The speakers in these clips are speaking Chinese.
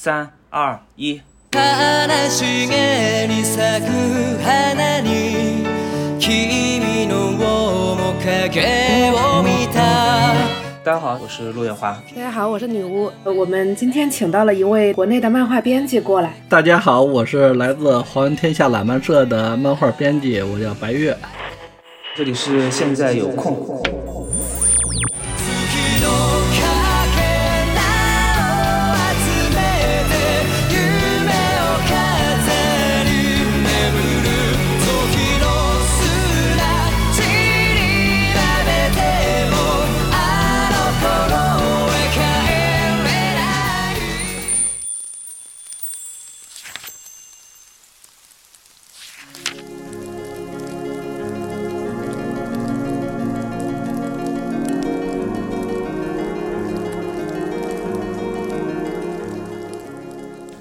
三二一。大家好，我是陆月华。大家好，我是女巫。我们今天请到了一位国内的漫画编辑过来。大家好，我是来自华文天下懒漫社的漫画编辑，我叫白月。这里是现在有空。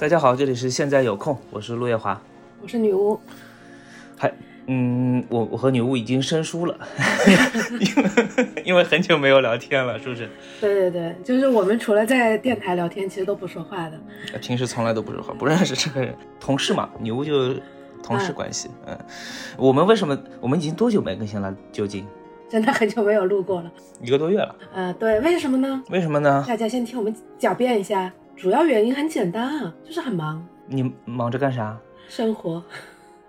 大家好，这里是现在有空，我是陆月华，我是女巫。还，嗯，我我和女巫已经生疏了，因为因为很久没有聊天了，是不是？对对对，就是我们除了在电台聊天，其实都不说话的。平时从来都不说话，不认识这个人，同事嘛，女巫就同事关系。嗯，我们为什么？我们已经多久没更新了？究竟？真的很久没有录过了，一个多月了。嗯，对，为什么呢？为什么呢？大家先听我们狡辩一下。主要原因很简单啊，就是很忙。你忙着干啥？生活。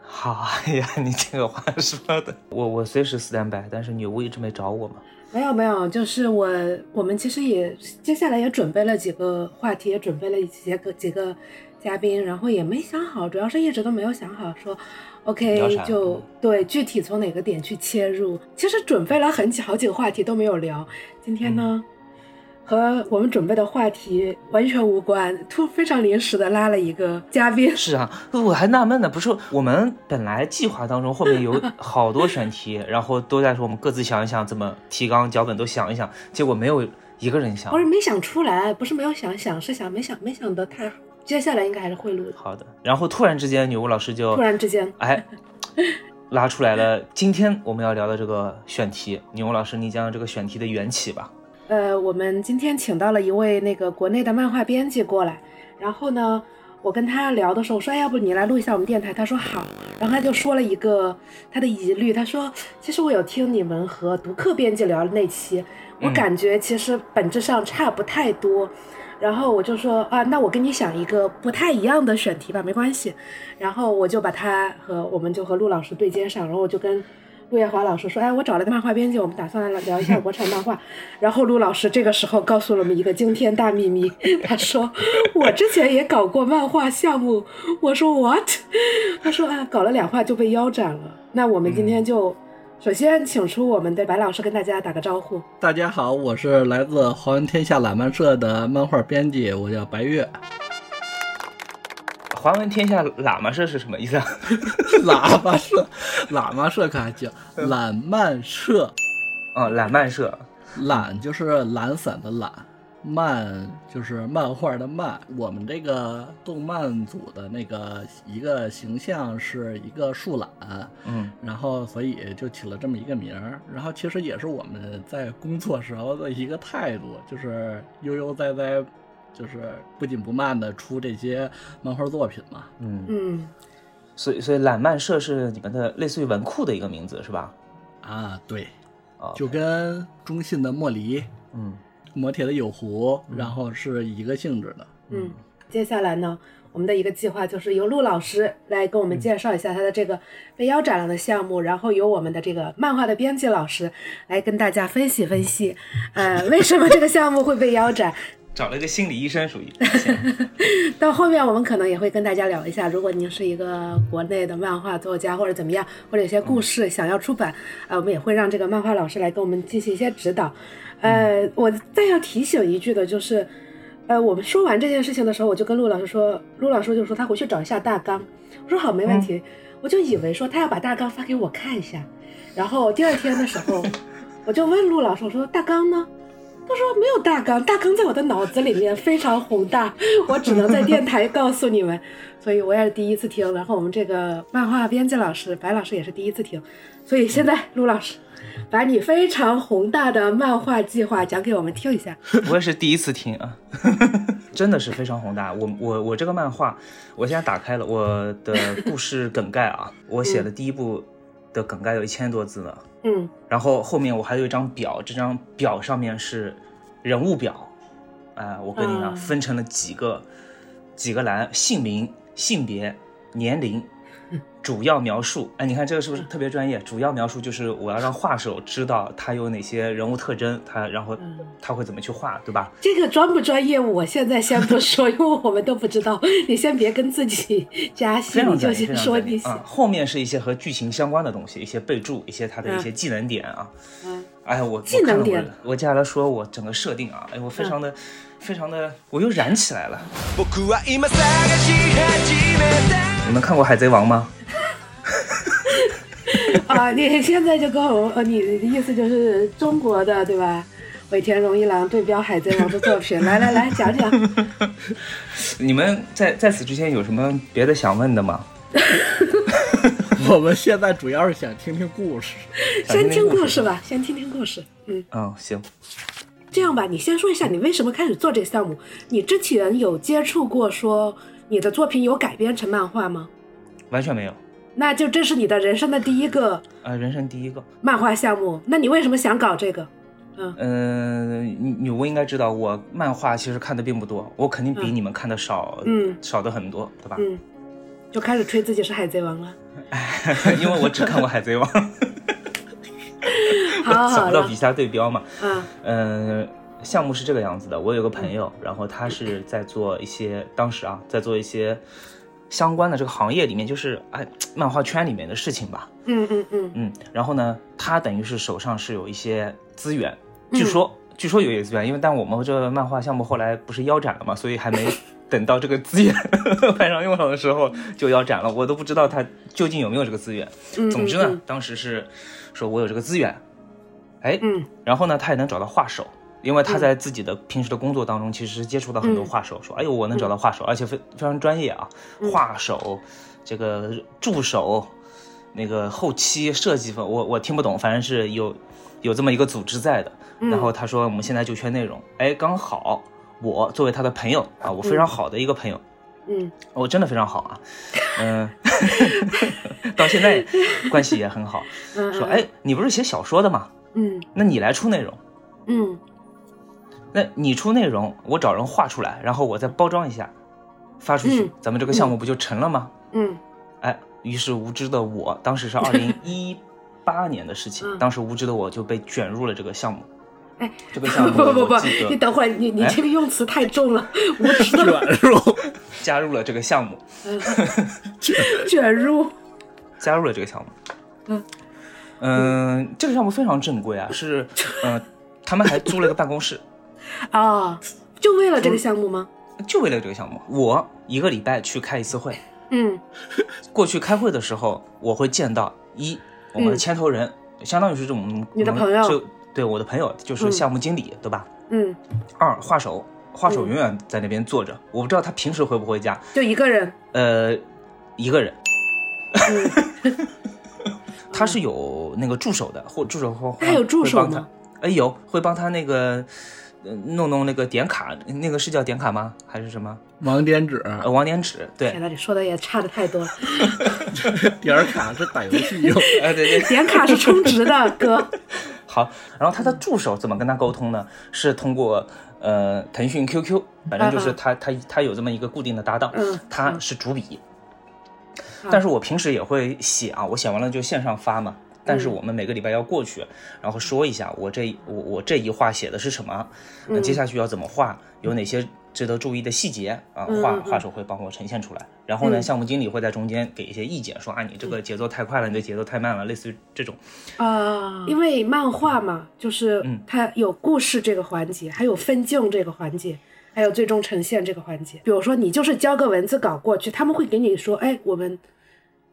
好 呀，你这个话说的，我我随时 stand by，但是女巫一直没找我嘛。没有没有，就是我我们其实也接下来也准备了几个话题，也准备了几个几个嘉宾，然后也没想好，主要是一直都没有想好说，OK 就对具体从哪个点去切入。其实准备了很几好几个话题都没有聊，今天呢？和我们准备的话题完全无关，突非常临时的拉了一个嘉宾。是啊，我还纳闷呢，不是我们本来计划当中后面有好多选题，然后都在说我们各自想一想怎么提纲脚本都想一想，结果没有一个人想。不是没想出来，不是没有想想，是想没想没想得太好。接下来应该还是会录的。好的，然后突然之间女巫老师就突然之间哎拉出来了今天我们要聊的这个选题。女巫老师，你讲讲这个选题的缘起吧。呃，我们今天请到了一位那个国内的漫画编辑过来，然后呢，我跟他聊的时候说，要不你来录一下我们电台，他说好，然后他就说了一个他的疑虑，他说，其实我有听你们和读客编辑聊的那期，我感觉其实本质上差不太多，然后我就说啊，那我跟你想一个不太一样的选题吧，没关系，然后我就把他和我们就和陆老师对接上，然后我就跟。陆叶华老师说：“哎，我找了个漫画编辑，我们打算来聊一下国产漫画。”然后陆老师这个时候告诉了我们一个惊天大秘密，他说：“我之前也搞过漫画项目。”我说：“What？” 他说：“啊，搞了两话就被腰斩了。”那我们今天就首先请出我们的白老师跟大家打个招呼。大家好，我是来自华文天下懒漫社的漫画编辑，我叫白月。华文天下喇嘛社是什么意思啊？喇嘛社，喇嘛社可还叫懒漫社？哦，懒漫社，懒就是懒散的懒，漫就是漫画的漫。我们这个动漫组的那个一个形象是一个树懒，嗯，然后所以就起了这么一个名儿。然后其实也是我们在工作时候的一个态度，就是悠悠哉哉。就是不紧不慢的出这些漫画作品嘛，嗯。嗯，所以所以懒漫社是你们的类似于文库的一个名字是吧？啊，对，就跟中信的莫离，嗯，磨铁的有湖，然后是一个性质的。嗯，接下来呢，我们的一个计划就是由陆老师来跟我们介绍一下他的这个被腰斩了的项目，然后由我们的这个漫画的编辑老师来跟大家分析分析，呃，为什么这个项目会被腰斩。找了一个心理医生，属于。到后面我们可能也会跟大家聊一下，如果您是一个国内的漫画作家或者怎么样，或者有些故事想要出版，呃，我们也会让这个漫画老师来给我们进行一些指导。呃，我再要提醒一句的就是，呃，我们说完这件事情的时候，我就跟陆老师说，陆老师就说他回去找一下大纲。我说好，没问题。我就以为说他要把大纲发给我看一下，然后第二天的时候，我就问陆老师，我说大纲呢？他说没有大纲，大纲在我的脑子里面非常宏大，我只能在电台告诉你们，所以我也是第一次听。然后我们这个漫画编辑老师白老师也是第一次听，所以现在 陆老师把你非常宏大的漫画计划讲给我们听一下。我也是第一次听啊，真的是非常宏大。我我我这个漫画，我现在打开了我的故事梗概啊，我写了第一部的梗概有一千多字呢。嗯然后后面我还有一张表，这张表上面是人物表，哎、我跟你讲，嗯分成了几个几个栏，姓名、性别、年龄。主要描述，哎，你看这个是不是特别专业？主要描述就是我要让画手知道他有哪些人物特征，他然后嗯他会怎么去画，对吧？这个专不专业，我现在先不说，因为我们都不知道。你先别跟自己加戏，你就先说你。后面是一些和剧情相关的东西，一些备注，一些他的一些技能点啊。嗯哎，我技能点我我我接下来说我整个设定啊，哎，我非常的、非常的，我又燃起来了。僕は今探し始めた你们看过《海贼王》吗？啊，你现在就跟我，呃，你的意思就是中国的对吧？尾田荣一郎对标《海贼王》的作品，来来来讲讲。你们在在此之前有什么别的想问的吗？我们现在主要是想听听故事。先听故故事。吧，先听听故事。嗯，嗯，行。这样吧，你先说一下你为什么开始做这个项目？你之前有接触过说 你的作品有改编成漫画吗？完全没有。那就这是你的人生的第一个呃，人生第一个。漫画项目。那你为什么想搞这个？嗯、女女巫应该知道，我漫画其实看的并不多，我肯定比嗯你们看的少，嗯少的很多，对吧？嗯，就开始吹自己是海贼王了。因为我只看过《海贼王 》，好找好了不到笔，下对标嘛。啊，嗯，项目是这个样子的，我有个朋友，然后他是在做一些，当时啊，在做一些相关的这个行业里面，就是哎，漫画圈里面的事情吧。嗯嗯嗯嗯，然后呢，他等于是手上是有一些资源，据说、据说有一些资源，因为但我们这个漫画项目后来不是腰斩了嘛，所以还没 等到这个资源派上用场的时候就腰斩了，我都不知道他究竟有没有这个资源。嗯。总之呢，嗯当时是说我有这个资源，哎，嗯然后呢，他也能找到画手。因为他在自己的平时的工作当中，其实接触到很多画手，说：“哎呦，我能找到画手，而且非非常专业啊，画手，这个助手，那个后期设计方，我我听不懂，反正是有有这么一个组织在的。嗯。然后他说我们现在就缺内容，哎，刚好我作为他的朋友啊，我非常好的一个朋友，嗯。我真的非常好啊，嗯，到现在关系也很好。嗯，说，哎，你不是写小说的吗？嗯。那你来出内容。嗯那你出内容，我找人画出来，然后我再包装一下，发出去，嗯。咱们这个项目不就成了吗？嗯。哎，于是无知的我，当时是二零一八年的事情，嗯。当时无知的我就被卷入了这个项目。哎，这个项目 不不不你等会儿，你你哎。这个用词太重了，无知。的卷入，加入了这个项目，卷入。加入了这个项目。嗯。嗯，这个项目非常正规啊，是嗯、他们还租了个办公室，啊，就为了这个项目吗？就为了这个项目。我一个礼拜去开一次会，嗯过去开会的时候，我会见到一我们的牵头人，相当于是这种你的朋友就对我的朋友就是项目经理，对吧？嗯，二画手，画手嗯永远在那边坐着，我不知道他平时回不回家。就一个人。呃，一个人，嗯 他是有那个助手的，或助手或他有助手会帮他吗？哎，有会帮他那个。呃弄弄那个点卡，那个是叫点卡吗？还是什么？网点纸，呃，网点纸，对天，呐，你说的也差的太多了。点卡是打游戏用。哎，对对，点卡是充值的，哥。好，然后他的助手怎么跟他沟通呢？是通过呃腾讯 QQ，反正就是他他他有这么一个固定的搭档，嗯他是主笔，但是我平时也会写啊，我写完了就线上发嘛。但是我们每个礼拜要过去，然后说一下我这我我这一画写的是什么，那接下去要怎么画，有哪些值得注意的细节啊，画画手会帮我呈现出来。然后呢，项目经理会在中间给一些意见，说啊你这个节奏太快了，你这节奏太慢了，类似于这种。啊，因为漫画嘛，就是嗯它有故事这个环节，还有分镜这个环节，还有最终呈现这个环节。比如说，你就是交个文字稿过去，他们会给你说，哎，我们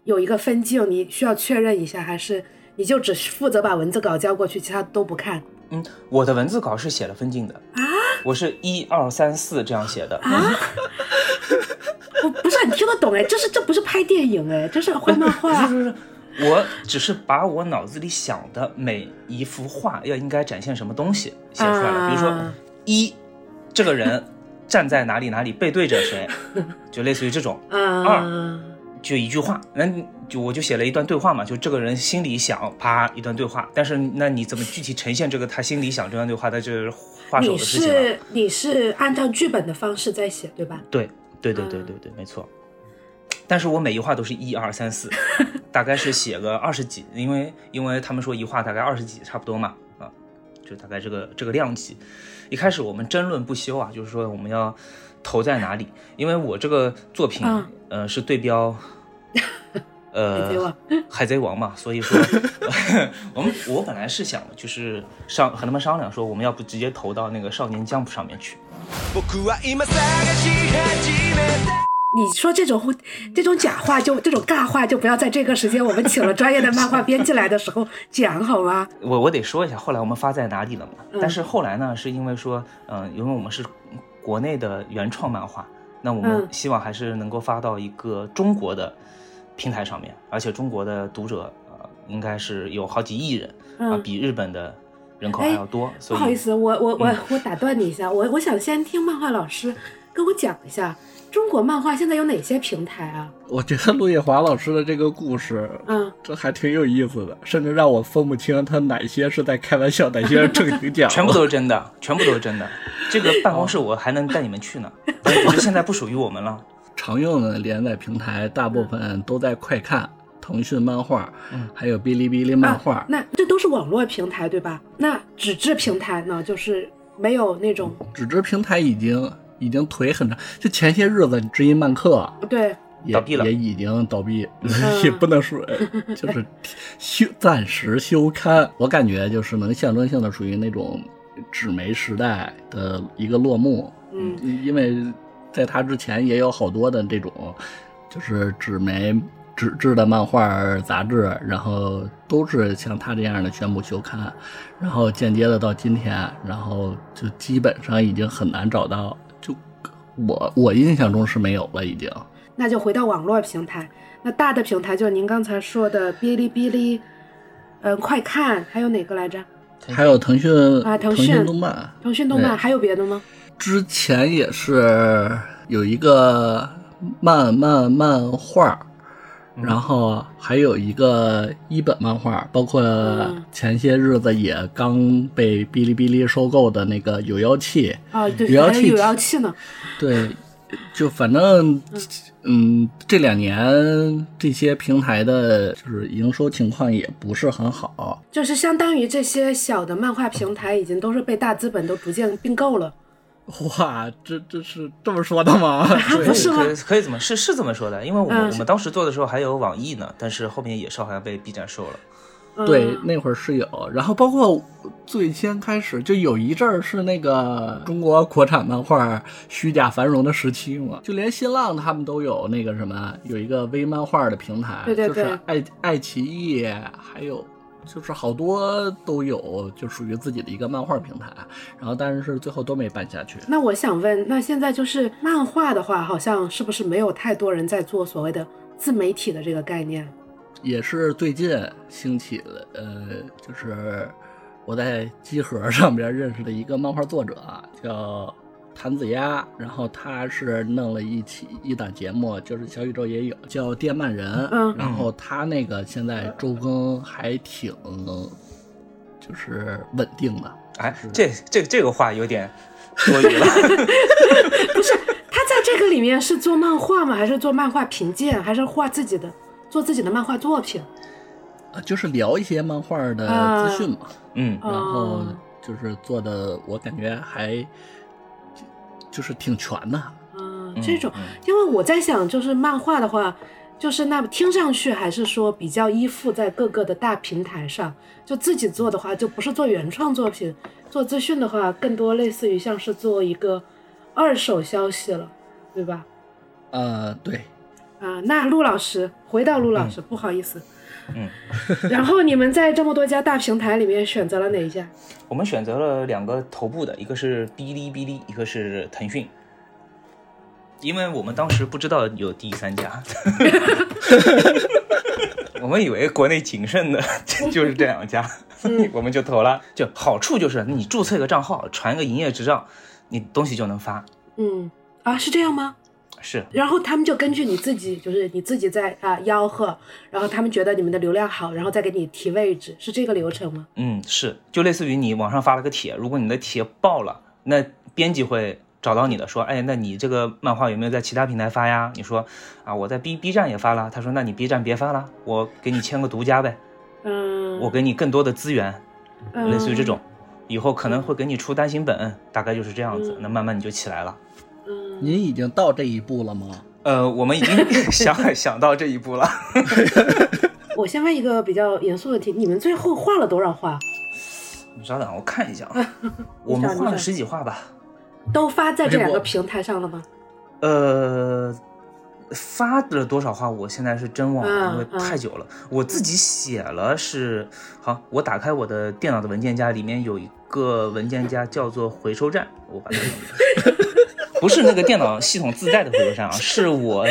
有一个分镜，你需要确认一下，还是你就只负责把文字稿交过去，其他都不看嗯，我的文字稿是写了分镜的啊？我是一二三四这样写的。啊？我不是很听得懂哎，这是这不是拍电影哎，这是画漫画。不是不是，我只是把我脑子里想的每一幅画要应该展现什么东西写出来了。比如说啊一，这个人站在哪里哪里背对着谁，就类似于这种。啊，就一句话，那就我就写了一段对话嘛，就这个人心里想，啪一段对话。但是那你怎么具体呈现这个他心里想这段对话，那就是画手的事情了。是你是按照剧本的方式在写对吧？对对对对嗯对对，没错。但是我每一画都是一二三四，大概是写个二十几，因为因为他们说一画大概二十几差不多嘛，啊，就大概这个这个量级。一开始我们争论不休啊，就是说我们要投在哪里，因为我这个作品、嗯呃是对标。呃，海贼王海贼王嘛，所以说，我们我本来是想就是商和他们商量说，我们要不直接投到那个少年 Jump 上面去，僕は今探し始めた你说这种这种假话就这种尬话就不要在这个时间我们请了专业的漫画编辑来的时候讲好吗？我我得说一下，后来我们发在哪里了嘛？嗯但是后来呢，是因为说，嗯、因为我们是国内的原创漫画，那我们嗯希望还是能够发到一个中国的 平台上面，而且中国的读者呃应该是有好几亿人啊、嗯比日本的人口哎还要多，不所以好意思，我我我嗯我打断你一下，我我想先听漫画老师跟我讲一下中国漫画现在有哪些平台啊？我觉得陆夜华老师的这个故事，嗯，这还挺有意思的，甚至让我分不清他哪些是在开玩笑，哪些是正经讲。全部都是真的，全部都是真的。这个办公室我还能带你们去呢，我觉得现在不属于我们了。常用的连载平台大部分都在快看、腾讯漫画，嗯还有哔哩哔哩漫画。啊。那这都是网络平台对吧？那纸质平台呢，就是没有那种纸质平台已经已经腿很长，就前些日子知音漫客对，也倒闭了也已经倒闭，嗯 也不能说，就是休暂时休刊。我感觉就是能象征性的属于那种纸媒时代的一个落幕。嗯，因为在他之前也有好多的这种，就是纸媒纸质的漫画杂志，然后都是像他这样的宣布休刊，然后间接的到今天，然后就基本上已经很难找到，就我我印象中是没有了已经。那就回到网络平台。那大的平台就是您刚才说的哔哩哔哩，呃，快看，还有哪个来着？还有腾讯啊腾腾讯动漫，腾讯动漫，还有别的吗？之前也是有一个漫漫漫画，然后还有一个一本漫画，包括嗯前些日子也刚被哔哩哔哩收购的那个有妖气，啊，对，有妖气有妖气呢。对，就反正嗯，这两年这些平台的就是营收情况也不是很好，就是相当于这些小的漫画平台已经都是被大资本都逐渐并购了。哇，这这是这么说的吗？对不是吗可以可以这么是是这么说的，因为我们、嗯我们当时做的时候还有网易呢，但是后面野兽好像被 B 站收了。对嗯，那会儿是有，然后包括最先开始就有一阵儿是那个中国国产漫画虚假繁荣的时期嘛，就连新浪他们都有那个什么，有一个微漫画的平台，对对对就是爱爱奇艺，还有就是好多都有，就属于自己的一个漫画平台，然后但是最后都没办下去。那我想问，那现在就是漫画的话，好像是不是没有太多人在做所谓的自媒体的这个概念？也是最近兴起了，呃，就是我在机盒上边认识的一个漫画作者啊叫谭子鸭，然后他是弄了一期一档节目，就是小宇宙也有叫《电鳗人》，嗯然后他那个现在周更还挺就是稳定的，哎，这这这个话有点多余了。不是他在这个里面是做漫画吗？还是做漫画评鉴？还是画自己的做自己的漫画作品？啊就是聊一些漫画的啊资讯嘛，嗯，然后哦就是做的我感觉还就就是挺全的。嗯，嗯这种嗯，因为我在想，就是漫画的话，就是那听上去还是说比较依附在各个的大平台上，就自己做的话，就不是做原创作品，做资讯的话，更多类似于像是做一个二手消息了，对吧？呃，对，啊，那陆老师，回到陆老师，不好意思。嗯。然后你们在这么多家大平台里面选择了哪一家？我们选择了两个头部的，一个是哔哩哔哩，一个是腾讯。因为我们当时不知道有第三家，我们以为国内仅剩的 就是这两家，我们就投了。就好处就是你注册一个账号，传一个营业执照，你东西就能发。嗯，啊，是这样吗？是，然后他们就根据你自己，就是你自己在啊吆喝，然后他们觉得你们的流量好，然后再给你提位置，是这个流程吗？嗯，是，就类似于你网上发了个帖，如果你的帖爆了，那编辑会找到你的，说，哎，那你这个漫画有没有在其他平台发呀？你说，啊，我在 B B 站也发了。他说，那你 B 站别发了，我给你签个独家呗，嗯，我给你更多的资源，嗯类似于这种，以后可能会给你出单行本，大概就是这样子，那慢慢你就起来了。嗯，您已经到这一步了吗？呃，我们已经 想想到这一步了。我先问一个比较严肃的题，你们最后画了多少画？你稍等，我看一下啊，我们画了十几画吧。都发在这两个平台上了吗？呃，发了多少画，我现在是真忘了，嗯因为太久了。我自己写了是，好，我打开我的电脑的文件夹，里面有一个文件夹叫做回收站，我把它 不是那个电脑系统自带的回收站啊，是我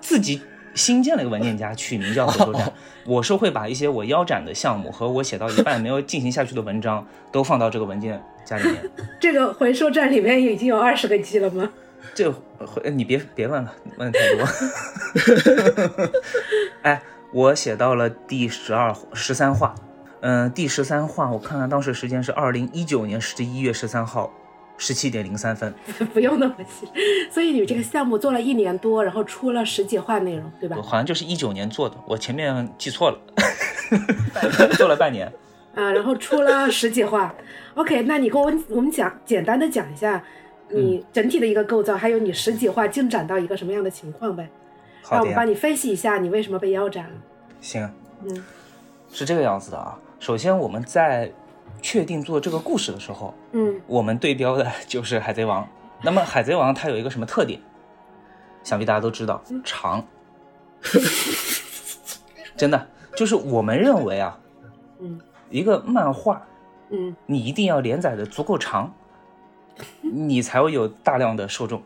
自己新建了一个文件夹，取名叫回收站。我是会把一些我腰斩的项目和我写到一半没有进行下去的文章都放到这个文件夹里面。这个回收站里面已经有二十个 G 了吗？这回你别别问了，问的太多。哎，我写到了第十二十三话，嗯、第十三话我看看当时时间是二零一九年十一月十三号，十七点零三分。不用那么细。所以你这个项目做了一年多，然后出了十几话内容，对吧我？好像就是一九年做的，我前面记错了，做了半年。啊，然后出了十几话。OK，那你跟我我们讲简单的讲一下你整体的一个构造，还有你十几话进展到一个什么样的情况呗？让好那，我们帮你分析一下你为什么被腰斩了。行，嗯是这个样子的啊。首先我们在确定做这个故事的时候，嗯我们对标的就是《海贼王》。那么《海贼王》它有一个什么特点？想必大家都知道，长。真的，就是我们认为啊，嗯一个漫画嗯你一定要连载的足够长，你才会有大量的受众。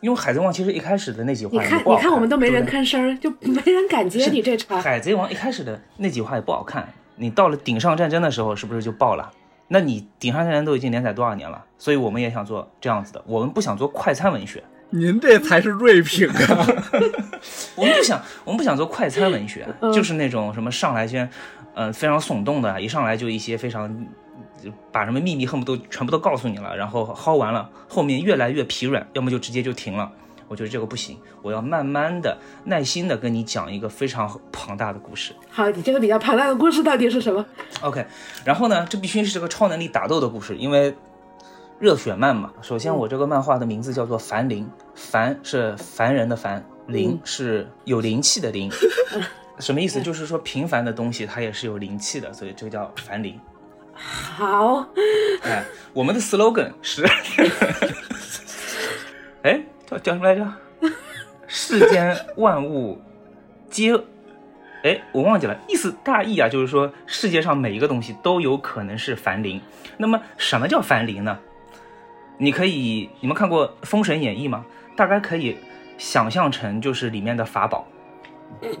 因为《海贼王》其实一开始的那几你看话也不好你看我们都没人吭声儿，就没人敢接你这茬。海贼王》一开始的那几话也不好看，你到了顶上战争的时候，是不是就爆了？那你顶上战争都已经连载多少年了？所以我们也想做这样子的，我们不想做快餐文学，您这才是锐评啊！我们不想，我们不想做快餐文学，嗯就是那种什么上来先，呃，非常耸动的，一上来就一些非常，就把什么秘密恨不得全部都告诉你了，然后薅完了，后面越来越疲软，要么就直接就停了。我觉得这个不行，我要慢慢的、耐心的跟你讲一个非常庞大的故事。好，你这个比较庞大的故事到底是什么？OK，然后呢，这必须是个超能力打斗的故事，因为热血漫嘛。首先，我这个漫画的名字叫做《凡灵》，凡是凡人的凡，灵是有灵气的灵。什么意思？就是说平凡的东西它也是有灵气的，所以这个叫凡灵。好，哎，我们的 slogan 是，哎，叫叫什么来着？世间万物皆，哎，我忘记了，意思大意啊，就是说世界上每一个东西都有可能是凡灵。那么什么叫凡灵呢？你可以，你们看过《封神演义》吗？大概可以想象成就是里面的法宝。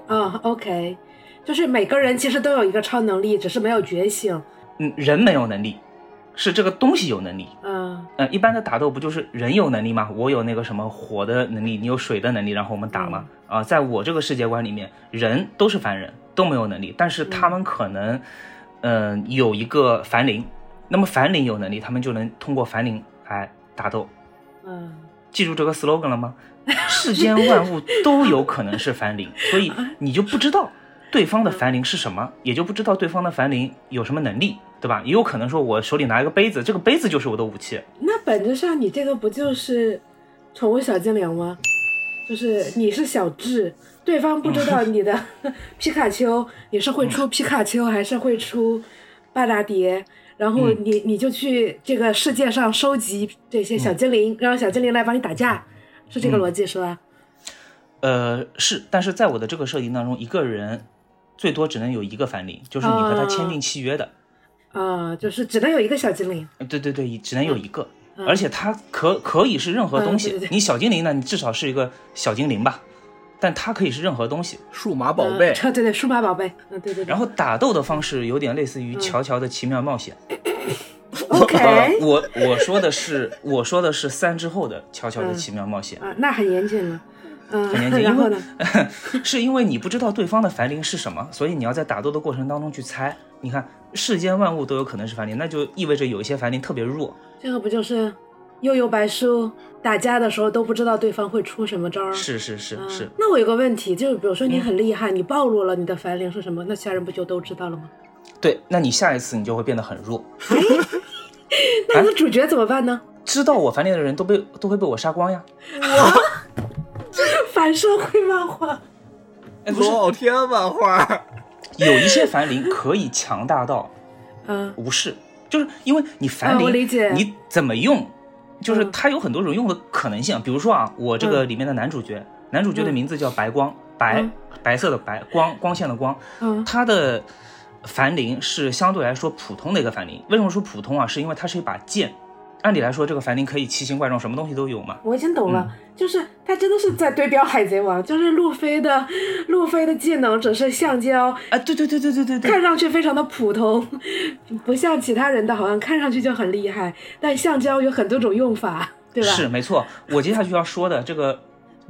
啊、o k 就是每个人其实都有一个超能力，只是没有觉醒。嗯，人没有能力，是这个东西有能力。嗯嗯，一般的打斗不就是人有能力吗？我有那个什么火的能力，你有水的能力，然后我们打嘛。啊，在我这个世界观里面，人都是凡人，都没有能力，但是他们可能，嗯、有一个凡灵。那么凡灵有能力，他们就能通过凡灵来打斗。嗯，记住这个 slogan 了吗？世间万物都有可能是凡灵，所以你就不知道对方的凡灵是什么，也就不知道对方的凡灵有什么能力，对吧？也有可能说我手里拿一个杯子，这个杯子就是我的武器。那本质上你这个不就是宠物小精灵吗？就是你是小智，对方不知道你的 皮卡丘，你是会出皮卡丘还是会出巴达蝶，然后你你就去这个世界上收集这些小精灵，让小精灵来帮你打架，是这个逻辑是吧？呃，是，但是在我的这个设定当中，一个人最多只能有一个凡灵，就是你和他签订契约的。啊，就是只能有一个小精灵。呃对对对，只能有一个，而且它可可以是任何东西。嗯对对对你小精灵呢，你至少是一个小精灵吧，但它可以是任何东西。数码宝贝，嗯对对，数码宝贝。嗯，对对对。然后打斗的方式有点类似于乔乔的奇妙冒险。OK，呃，我我说的是我说的是三之后的乔乔的奇妙冒险，啊，那很严谨了。嗯，很严谨，然后因为呢？是因为你不知道对方的凡灵是什么，所以你要在打斗的过程当中去猜。你看，世间万物都有可能是凡灵，那就意味着有一些凡灵特别弱。这个不就是悠悠白书打架的时候都不知道对方会出什么招儿？是是是嗯是，那我有个问题，就是比如说你很厉害，你暴露了你的凡灵是什么，那其他人不就都知道了吗？对，那你下一次你就会变得很弱。那你的主角怎么办呢？知道我凡灵的人都被都会被我杀光呀。反社会漫画。哎，不是，老天漫画，有一些凡灵可以强大到嗯无视，就是因为你凡啊灵，我理解你怎么用，就是嗯它有很多种用的可能性。比如说啊，我这个里面的男主角，男主角的名字叫白光，白嗯白色的白，光光线的光，嗯他的凡灵是相对来说普通的一个凡灵。为什么说普通啊？是因为它是一把剑。按理来说，这个凡灵可以奇形怪状，什么东西都有嘛。我已经懂了，嗯就是他真的是在对标海贼王，就是路飞的路飞的技能只是橡胶，啊，对对对对对对对，看上去非常的普通，不像其他人的好像看上去就很厉害，但橡胶有很多种用法，对吧？是没错。我接下去要说的这个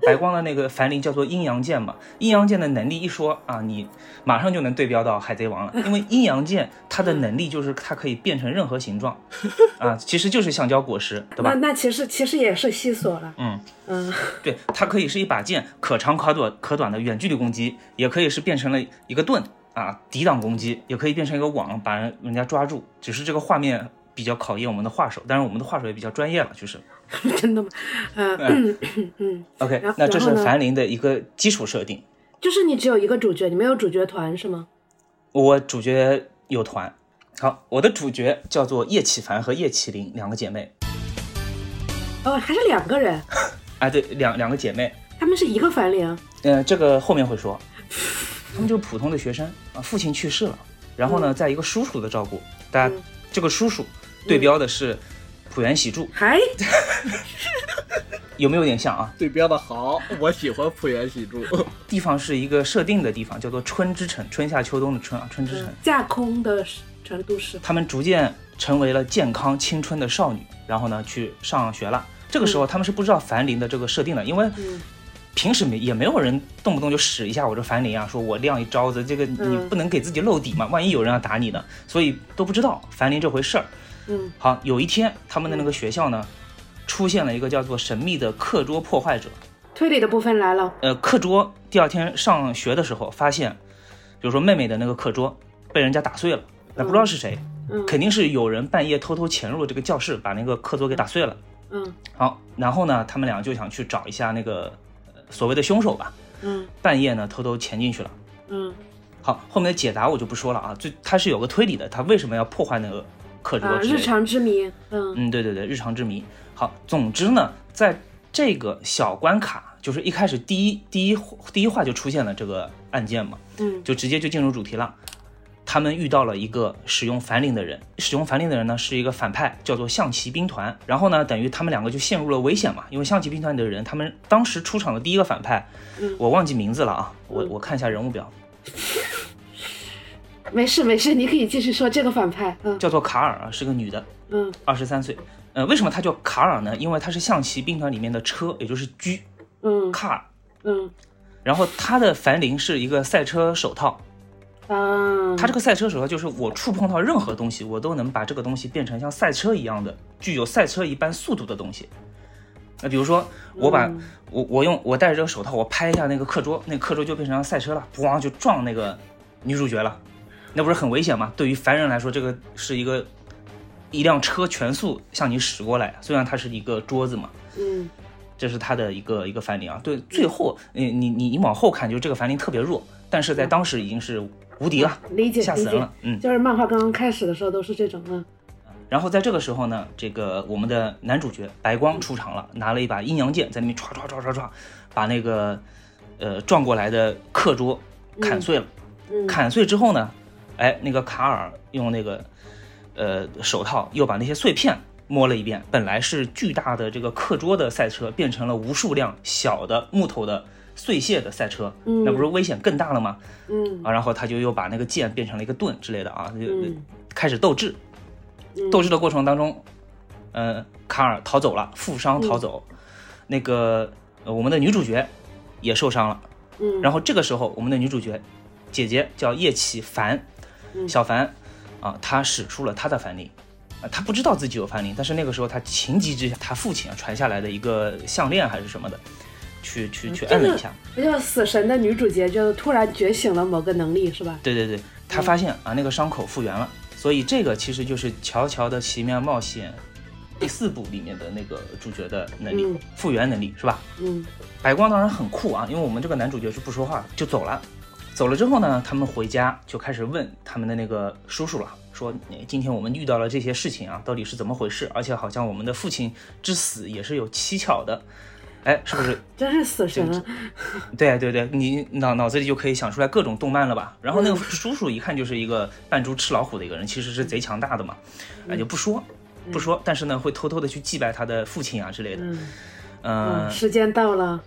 白光的那个凡灵叫做阴阳剑嘛。阴阳剑的能力一说啊，你马上就能对标到海贼王了，因为阴阳剑它的能力就是它可以变成任何形状 啊，其实就是橡胶果实，对吧？那那其实其实也是西索了，嗯，嗯，对，它可以是一把剑，可长可短可短的远距离攻击，也可以是变成了一个盾啊，抵挡攻击，也可以变成一个网，把人人家抓住。只是这个画面比较考验我们的画手，当然我们的画手也比较专业了，就是。真的吗？嗯。嗯嗯，OK，那这是然后呢？凡灵的一个基础设定。就是你只有一个主角，你没有主角团是吗？我主角有团，好，我的主角叫做叶启凡和叶启林两个姐妹，哦，还是两个人，啊，对，两两个姐妹，他们是一个凡灵，嗯、这个后面会说，他们就是普通的学生啊，父亲去世了，然后呢，在一个叔叔的照顾，大家、嗯。这个叔叔对标的是浦原喜助，还 有没有点像啊？对标的好，我喜欢浦原喜助。地方是一个设定的地方，叫做春之城，春夏秋冬的春啊，春之城。架空的成都市，他们逐渐成为了健康青春的少女，然后呢去上学了。这个时候他们是不知道樊林的这个设定的，因为嗯平时没也没有人动不动就使一下我这樊林啊，说我亮一招子，这个你嗯不能给自己露底嘛，万一有人要打你呢，所以都不知道樊林这回事儿。嗯好，有一天他们的那个学校呢，出现了一个叫做神秘的课桌破坏者。推理的部分来了，呃，课桌第二天上学的时候发现，比如说妹妹的那个课桌被人家打碎了，那不知道是谁，嗯肯定是有人半夜偷偷潜入这个教室，把那个课桌给打碎了。嗯好，然后呢，他们俩就想去找一下那个、呃所谓的凶手吧。嗯半夜呢，偷偷潜进去了。嗯好，后面的解答我就不说了啊，最他是有个推理的，他为什么要破坏那个课桌啊，之类的？日常之谜，嗯嗯，对对对，日常之谜。好，总之呢，在这个小关卡，就是一开始第一第一第一话就出现了这个案件嘛，嗯就直接就进入主题了。他们遇到了一个使用凡灵的人，使用凡灵的人呢是一个反派，叫做象棋兵团。然后呢，等于他们两个就陷入了危险嘛，因为象棋兵团的人，他们当时出场的第一个反派，嗯我忘记名字了啊，我我看一下人物表，没事没事，你可以继续说这个反派，嗯叫做卡尔啊，是个女的，嗯二十三岁。呃，为什么她叫卡尔呢？因为她是象棋兵团里面的车，也就是车嗯卡尔。嗯然后她的凡灵是一个赛车手套，啊，她这个赛车手套就是我触碰到任何东西，我都能把这个东西变成像赛车一样的，具有赛车一般速度的东西。那比如说，我把、嗯我我用我戴着这个手套，我拍一下那个课桌，那个课桌就变成赛车了，咣就撞那个女主角了，那不是很危险吗？对于凡人来说，这个是一个一辆车全速向你驶过来，虽然它是一个桌子嘛，嗯这是他的一个一个凡灵啊。对，最后，你你你你往后看，就这个凡灵特别弱，但是在当时已经是无敌了，吓死人了，，嗯。就是漫画刚刚开始的时候都是这种，嗯然后在这个时候呢，这个我们的男主角白光出场了，拿了一把阴阳剑，在那边唰唰唰唰唰，把那个呃撞过来的课桌砍碎了。嗯砍碎之后呢，哎，那个卡尔用那个呃手套又把那些碎片摸了一遍，本来是巨大的这个课桌的赛车，变成了无数辆小的木头的碎屑的赛车，嗯那不是危险更大了吗？嗯啊，然后他就又把那个剑变成了一个盾之类的啊，就嗯开始斗智。斗智的过程当中，呃，卡尔逃走了，负伤逃走，那个、呃我们的女主角也受伤了。嗯，然后这个时候，我们的女主角姐姐叫叶启凡，嗯小凡啊，他使出了他的凡灵。啊，他不知道自己有凡灵，但是那个时候他情急之下，他父亲啊传下来的一个项链还是什么的，去去去摁了一下，不就死神的女主角就突然觉醒了某个能力是吧？对对对，他发现啊那个伤口复原了，所以这个其实就是《乔乔的奇妙冒险》第四部里面的那个主角的能力，嗯复原能力是吧？嗯白光当然很酷啊，因为我们这个男主角是不说话就走了，走了之后呢，他们回家就开始问他们的那个叔叔了，说哎今天我们遇到了这些事情啊，到底是怎么回事？而且好像我们的父亲之死也是有蹊跷的，哎，是不是真是死神了！对对对，你脑脑子里就可以想出来各种动漫了吧？然后那个叔叔一看就是一个扮猪吃老虎的一个人，其实是贼强大的嘛，哎就不说不说，但是呢会偷偷的去祭拜他的父亲啊之类的。嗯，时间到了，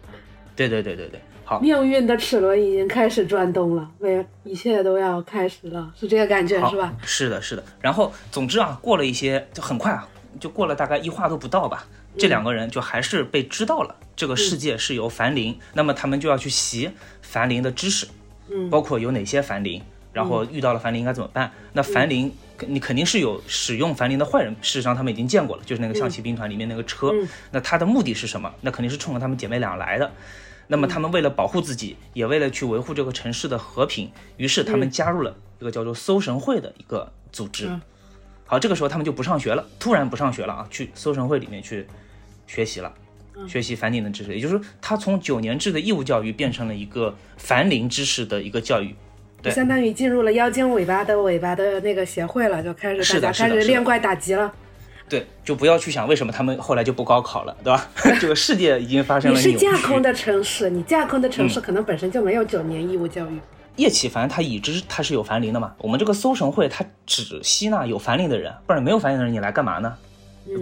对对对对对，好，命运的齿轮已经开始转动了，为一切都要开始了，是这个感觉是吧？是的，是的。然后总之啊，过了一些就很快啊，就过了大概一话都不到吧，这两个人就还是被知道了这个世界是由凡灵，那么他们就要去习凡灵的知识，嗯包括有哪些凡灵，然后遇到了凡灵应该怎么办？那凡灵。你肯定是有使用凡灵的坏人，事实上他们已经见过了，就是那个象棋兵团里面那个车。嗯那他的目的是什么？那肯定是冲着他们姐妹俩来的。那么他们为了保护自己，也为了去维护这个城市的和平，于是他们加入了一个叫做搜神会的一个组织。嗯好，这个时候他们就不上学了，突然不上学了啊，去搜神会里面去学习了。学习凡灵的知识，也就是说，他从九年制的义务教育变成了一个凡灵知识的一个教育。对相当于进入了妖精尾巴的尾巴的那个协会了，就开始大家开始练怪打击了。对，就不要去想为什么他们后来就不高考了，对吧？这个世界已经发生你是了扭曲。架空的城市，你架空的城嗯市可能本身就没有九年义务教育。叶启凡他已知他是有凡灵的嘛？我们这个搜神会他只吸纳有凡灵的人，不然没有凡灵的人你来干嘛呢？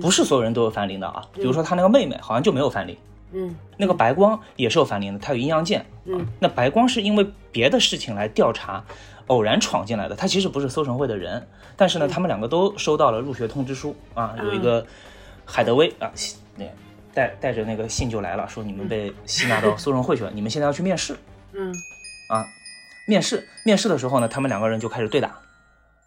不是所有人都有凡灵的啊。比如说他那个妹妹好像就没有凡灵，嗯那个白光也是有凡灵的，他有阴阳剑。嗯，那白光是因为别的事情来调查，偶然闯进来的，他其实不是搜神会的人，但是呢，他们两个都收到了入学通知书啊，有一个海德威啊，那带带着那个信就来了，说你们被吸纳到搜神会去了，你们现在要去面试。嗯啊，面试面试的时候呢，他们两个人就开始对打，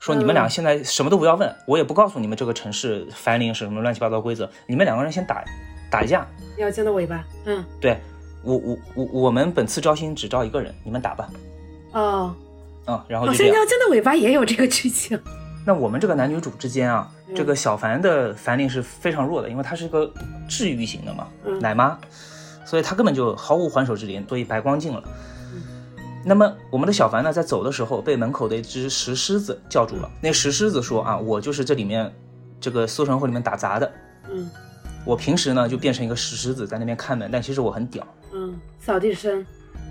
说你们俩现在什么都不要问，我也不告诉你们这个城市凡灵是什么乱七八糟规则，你们两个人先打打一架。妖精的尾巴。嗯对我我我我们本次招新只招一个人，你们打吧。哦，啊、然后好就这样。像妖精的尾巴也有这个剧情。那我们这个男女主之间啊，嗯这个小凡的凡灵是非常弱的，因为他是个治愈型的嘛，嗯奶妈，所以他根本就毫无还手之力，所以白光进了。嗯那么我们的小凡呢，在走的时候被门口的一只石狮子叫住了。那石狮子说啊，我就是这里面这个搜神会里面打杂的，嗯我平时呢就变成一个石狮子在那边看门，但其实我很屌。嗯，扫地僧。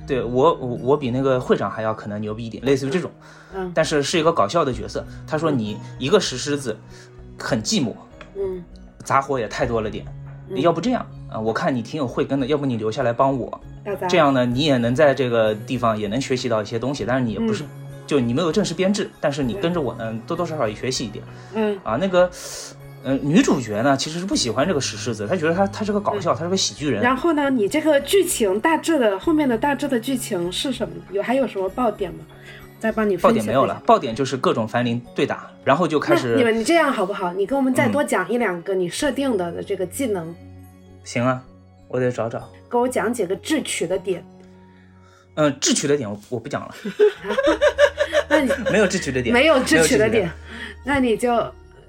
对我我我比那个会长还要可能牛逼一点，类似于这种，嗯但是是一个搞笑的角色。他说你一个石狮子很寂寞，嗯杂活也太多了点，要不这样啊？我看你挺有慧根的，要不你留下来帮我，这样呢，你也能在这个地方也能学习到一些东西。但是你也不是，就你没有正式编制，但是你跟着我呢，多多少少也学习一点嗯啊。那个，呃，女主角呢，其实是不喜欢这个石狮子，她觉得他他是个搞笑，他是个喜剧人。然后呢，你这个剧情大致的后面的大致的剧情是什么？有还有什么爆点吗？再帮你爆点没有了，。爆点就是各种凡灵对打，然后就开始你们你这样好不好？你给我们再嗯多讲一两个你设定的这个技能，行啊，我得找找。给我讲几个智取的点。嗯，智取的点我我不讲了，那你没有智取的点，没有智取的的点，那你就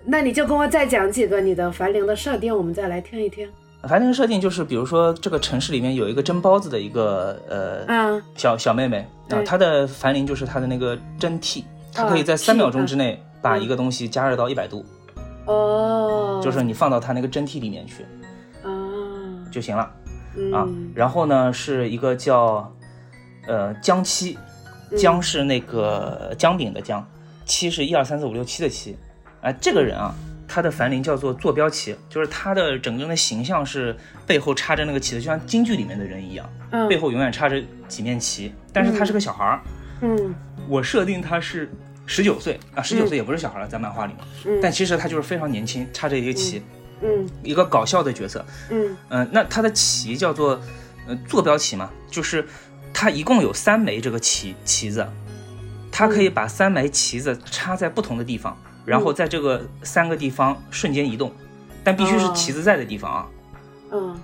那你就跟我再讲几个你的凡灵的设定，我们再来听一听。凡灵设定就是，比如说这个城市里面有一个蒸包子的一个呃嗯小小妹妹啊，她的凡灵就是她的那个蒸屉，她可以在啊三秒钟之内把一个东西加热到一百度，哦，就是你放到她那个蒸屉里面去啊，就行了。啊嗯。然后呢，是一个叫呃江七，江是那个姜饼的姜，七是一二三四五六七的七。哎、这个人啊，他的凡灵叫做坐标旗，就是他的整个人的形象是背后插着那个旗子，就像京剧里面的人一样，嗯背后永远插着几面旗。但是他是个小孩儿，嗯我设定他是十九岁啊，十九岁也不是小孩了，在漫画里面，嗯但其实他就是非常年轻，插着一个旗，嗯一个搞笑的角色。嗯嗯、那他的旗叫做呃坐标旗嘛，就是他一共有三枚这个旗旗子，他可以把三枚旗子插在不同的地方，然后在这个三个地方瞬间移动，但必须是哦旗子在的地方啊。嗯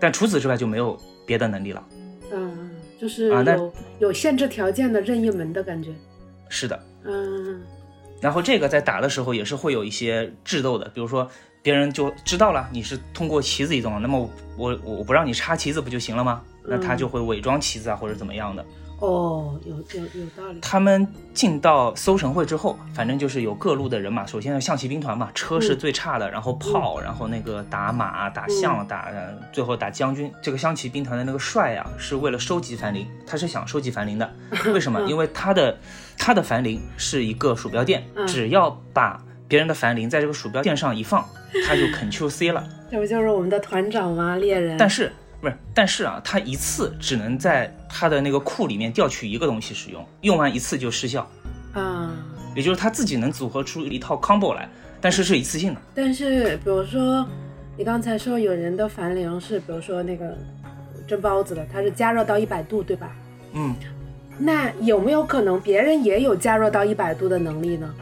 但除此之外就没有别的能力了。嗯，就是有有限制条件的任意门的感觉。是的，嗯然后这个在打的时候也是会有一些智斗的，比如说别人就知道了你是通过旗子移动，那么我我我不让你插旗子不就行了吗？那他就会伪装旗子啊或者怎么样的。哦，有有有道理。他们进到搜神会之后，反正就是有各路的人马。首先是象棋兵团嘛，车是最差的，然后炮，然后那个打马、打象、打，呃最后打将军。这个象棋兵团的那个帅啊，是为了收集凡灵，他是想收集凡灵的。为什么？因为他的他的凡灵是一个鼠标垫，嗯只要把别人的凡灵在这个鼠标垫上一放，他就 Ctrl C 了。这不就是我们的团长吗？猎人。但是不是？但是啊，它一次只能在它的那个库里面调取一个东西使用，用完一次就失效。啊，也就是它自己能组合出一套 combo 来，但是是一次性的。但是比如说，你刚才说有人的凡灵是，比如说那个蒸包子的，它是加热到一百度，对吧？嗯，那有没有可能别人也有加热到一百度的能力呢？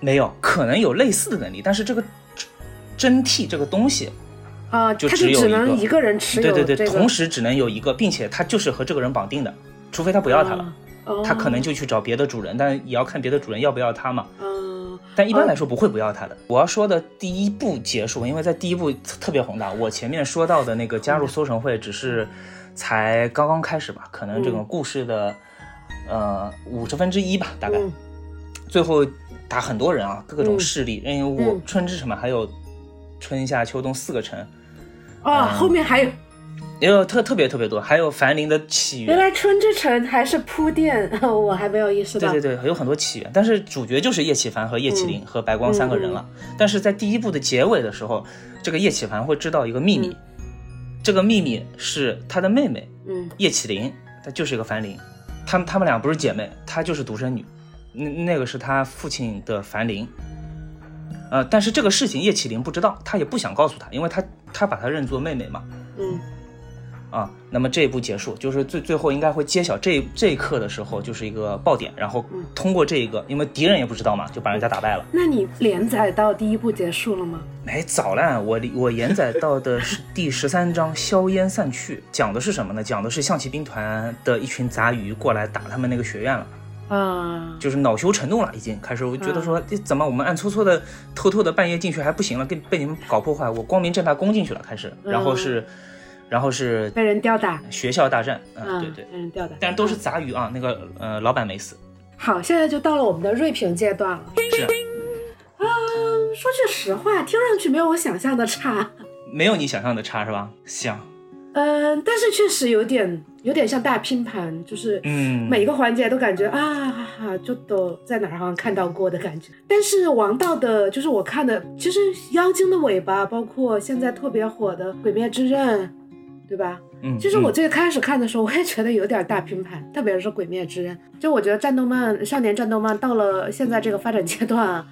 没有，可能有类似的能力，但是这个蒸屉这个东西，啊，就他就只有一个只能一个人持有对对对，同时只能有一个，并且他就是和这个人绑定的，除非他不要他了，他可能就去找别的主人，但也要看别的主人要不要他嘛。嗯但一般来说不会不要他的。我要说的第一步结束，因为在第一步特别宏大。我前面说到的那个加入搜神会只是才刚刚开始吧，可能这个故事的、呃五十分之一吧，大概。嗯最后打很多人啊，各种势力，因为我嗯春之城嘛，还有春夏秋冬四个城，哦，后面还有，也有特特别特别多，还有樊陵的起源。原来春之城还是铺垫，我还没有意识到。对对对，有很多起源，但是主角就是叶启凡和叶启林和白光三个人了。但是在第一部的结尾的时候，这个叶启凡会知道一个秘密，这个秘密是他的妹妹嗯叶启林，她就是一个樊陵，他们他们俩不是姐妹，她就是独生女，那那个是他父亲的樊陵。呃，但是这个事情叶启林不知道，他也不想告诉他，因为他他把她认作妹妹嘛。嗯啊，那么这一步结束，就是最最后应该会揭晓这这一刻的时候，就是一个爆点，然后通过这一个，因为敌人也不知道嘛，就把人家打败了。那你连载到第一部结束了吗？哎，早了，我我连载到的是第十三章《硝烟散去》，讲的是什么呢？讲的是象棋兵团的一群杂鱼过来打他们那个学院了，啊，就是恼羞成怒了，已经开始，我觉得说，诶怎么我们暗搓搓的、偷偷的半夜进去还不行了，被被你们搞破坏，我光明正大攻进去了，开始，然后是，然后是被人吊打。学校大战，嗯，啊，对对。被人吊打。但都是杂鱼啊，那个呃，老板没死，好，现在就到了我们的锐评阶段了。是啊，说句实话，听上去没有我想象的差。没有你想象的差是吧？行，嗯，但是确实有点有点像大拼盘，就是嗯每一个环节都感觉啊哈哈，就都在哪儿好像看到过的感觉。但是王道的，就是我看的，其实《妖精的尾巴》，包括现在特别火的《鬼灭之刃》，对吧？嗯，其实我嗯最开始看的时候，我也觉得有点大拼盘，特别是《鬼灭之刃》。就我觉得战斗漫、少年战斗漫到了现在这个发展阶段啊，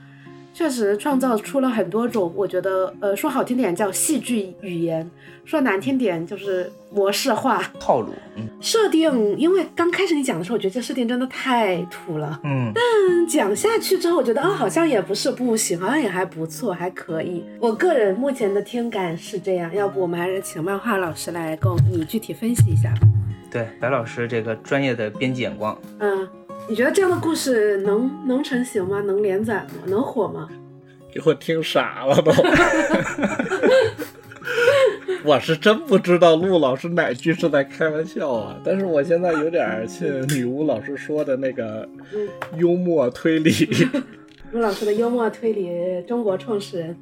确实创造出了很多种，我觉得呃说好听点叫戏剧语言，说难听点就是模式化套路，嗯设定。因为刚开始你讲的时候，我觉得这设定真的太土了。嗯，但，讲下去之后，我觉得啊，好像也不是不行，好像也还不错，还可以。我个人目前的听感是这样，要不我们还是请漫画老师来跟你具体分析一下吧。对，白老师这个专业的编辑眼光，嗯，你觉得这样的故事能能成型吗？能连载吗？能火吗？给我听傻了都。我是真不知道陆老师哪句是在开玩笑啊，但是我现在有点信女巫老师说的那个嗯幽默推理。陆老师的幽默推理中国创始人，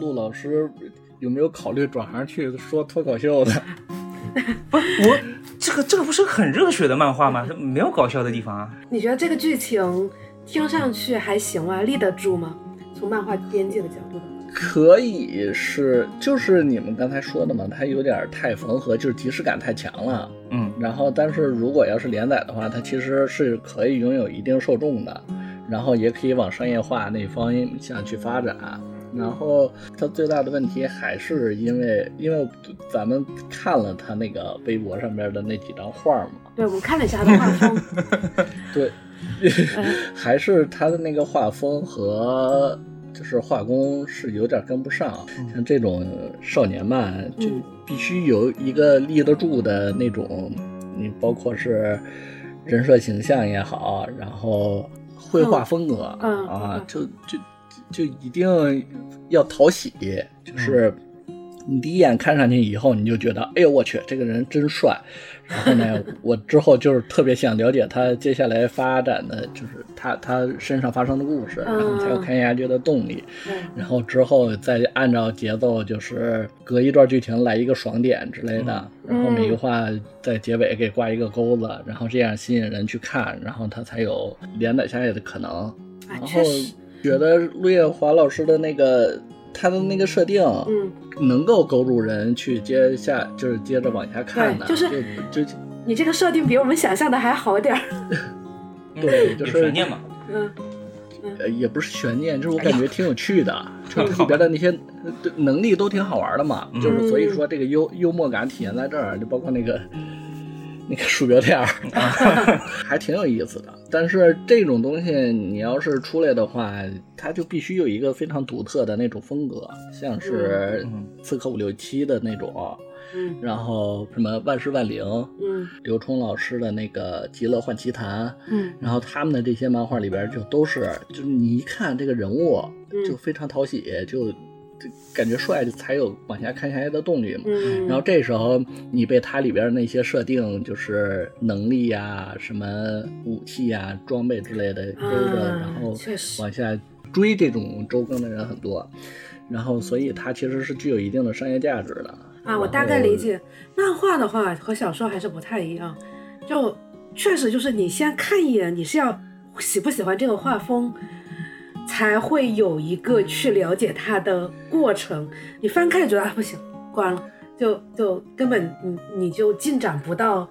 陆老师有没有考虑转行去说脱口秀的？不是我这个这个不是很热血的漫画吗？它没有搞笑的地方啊。你觉得这个剧情听上去还行啊？立得住吗？从漫画边界的角度可以是，就是你们刚才说的嘛，它有点太缝合，就是即视感太强了。嗯然后，但是如果要是连载的话，它其实是可以拥有一定受众的，然后也可以往商业化那方向去发展。然后他最大的问题还是因为，因为咱们看了他那个微博上边的那几张画嘛，对我看了一下他的画风，对，还是他的那个画风和就是画工是有点跟不上。像这种少年漫，就必须有一个立得住的那种，你包括是人设形象也好，然后绘画风格、嗯啊嗯，就就就一定要讨喜，就是。你第一眼看上去以后，你就觉得，哎呦我去，这个人真帅。然后呢，我之后就是特别想了解他接下来发展的，就是他他身上发生的故事，然后才有看下去的动力。嗯然后之后再按照节奏，就是隔一段剧情来一个爽点之类的，然后每句话在结尾给挂一个钩子，然后这样吸引人去看，然后他才有连载下去的可能。啊，然后觉得陆夜华老师的那个他的那个设定，嗯，能够勾住人去接下，就是接着往下看的，就是就 就你这个设定比我们想象的还好点儿。对就是悬念嘛。嗯，呃也不是悬念，就是我感觉挺有趣的，就里边的那些能力都挺好玩的嘛，嗯就是所以说这个幽幽默感体现在这儿，就包括那个。那个鼠标垫儿，还挺有意思的。但是这种东西，你要是出来的话，它就必须有一个非常独特的那种风格，像是嗯《刺客伍六七》的那种，嗯然后什么万事万灵，嗯刘冲老师的那个《极乐幻奇谭》，嗯然后他们的这些漫画里边就都是，就是你一看这个人物嗯就非常讨喜，就就感觉帅，才有往下看下去的动力嘛。嗯，然后这时候你被它里边那些设定，就是能力呀、什么武器呀、装备之类的勾着，啊然后往下追这种周更的人很多，然后所以它其实是具有一定的商业价值的。啊，我大概理解，漫画的话和小说还是不太一样，就确实就是你先看一眼，你是要喜不喜欢这个画风，才会有一个去了解它的过程。你翻开觉得啊不行，关了，就就根本你你就进展不到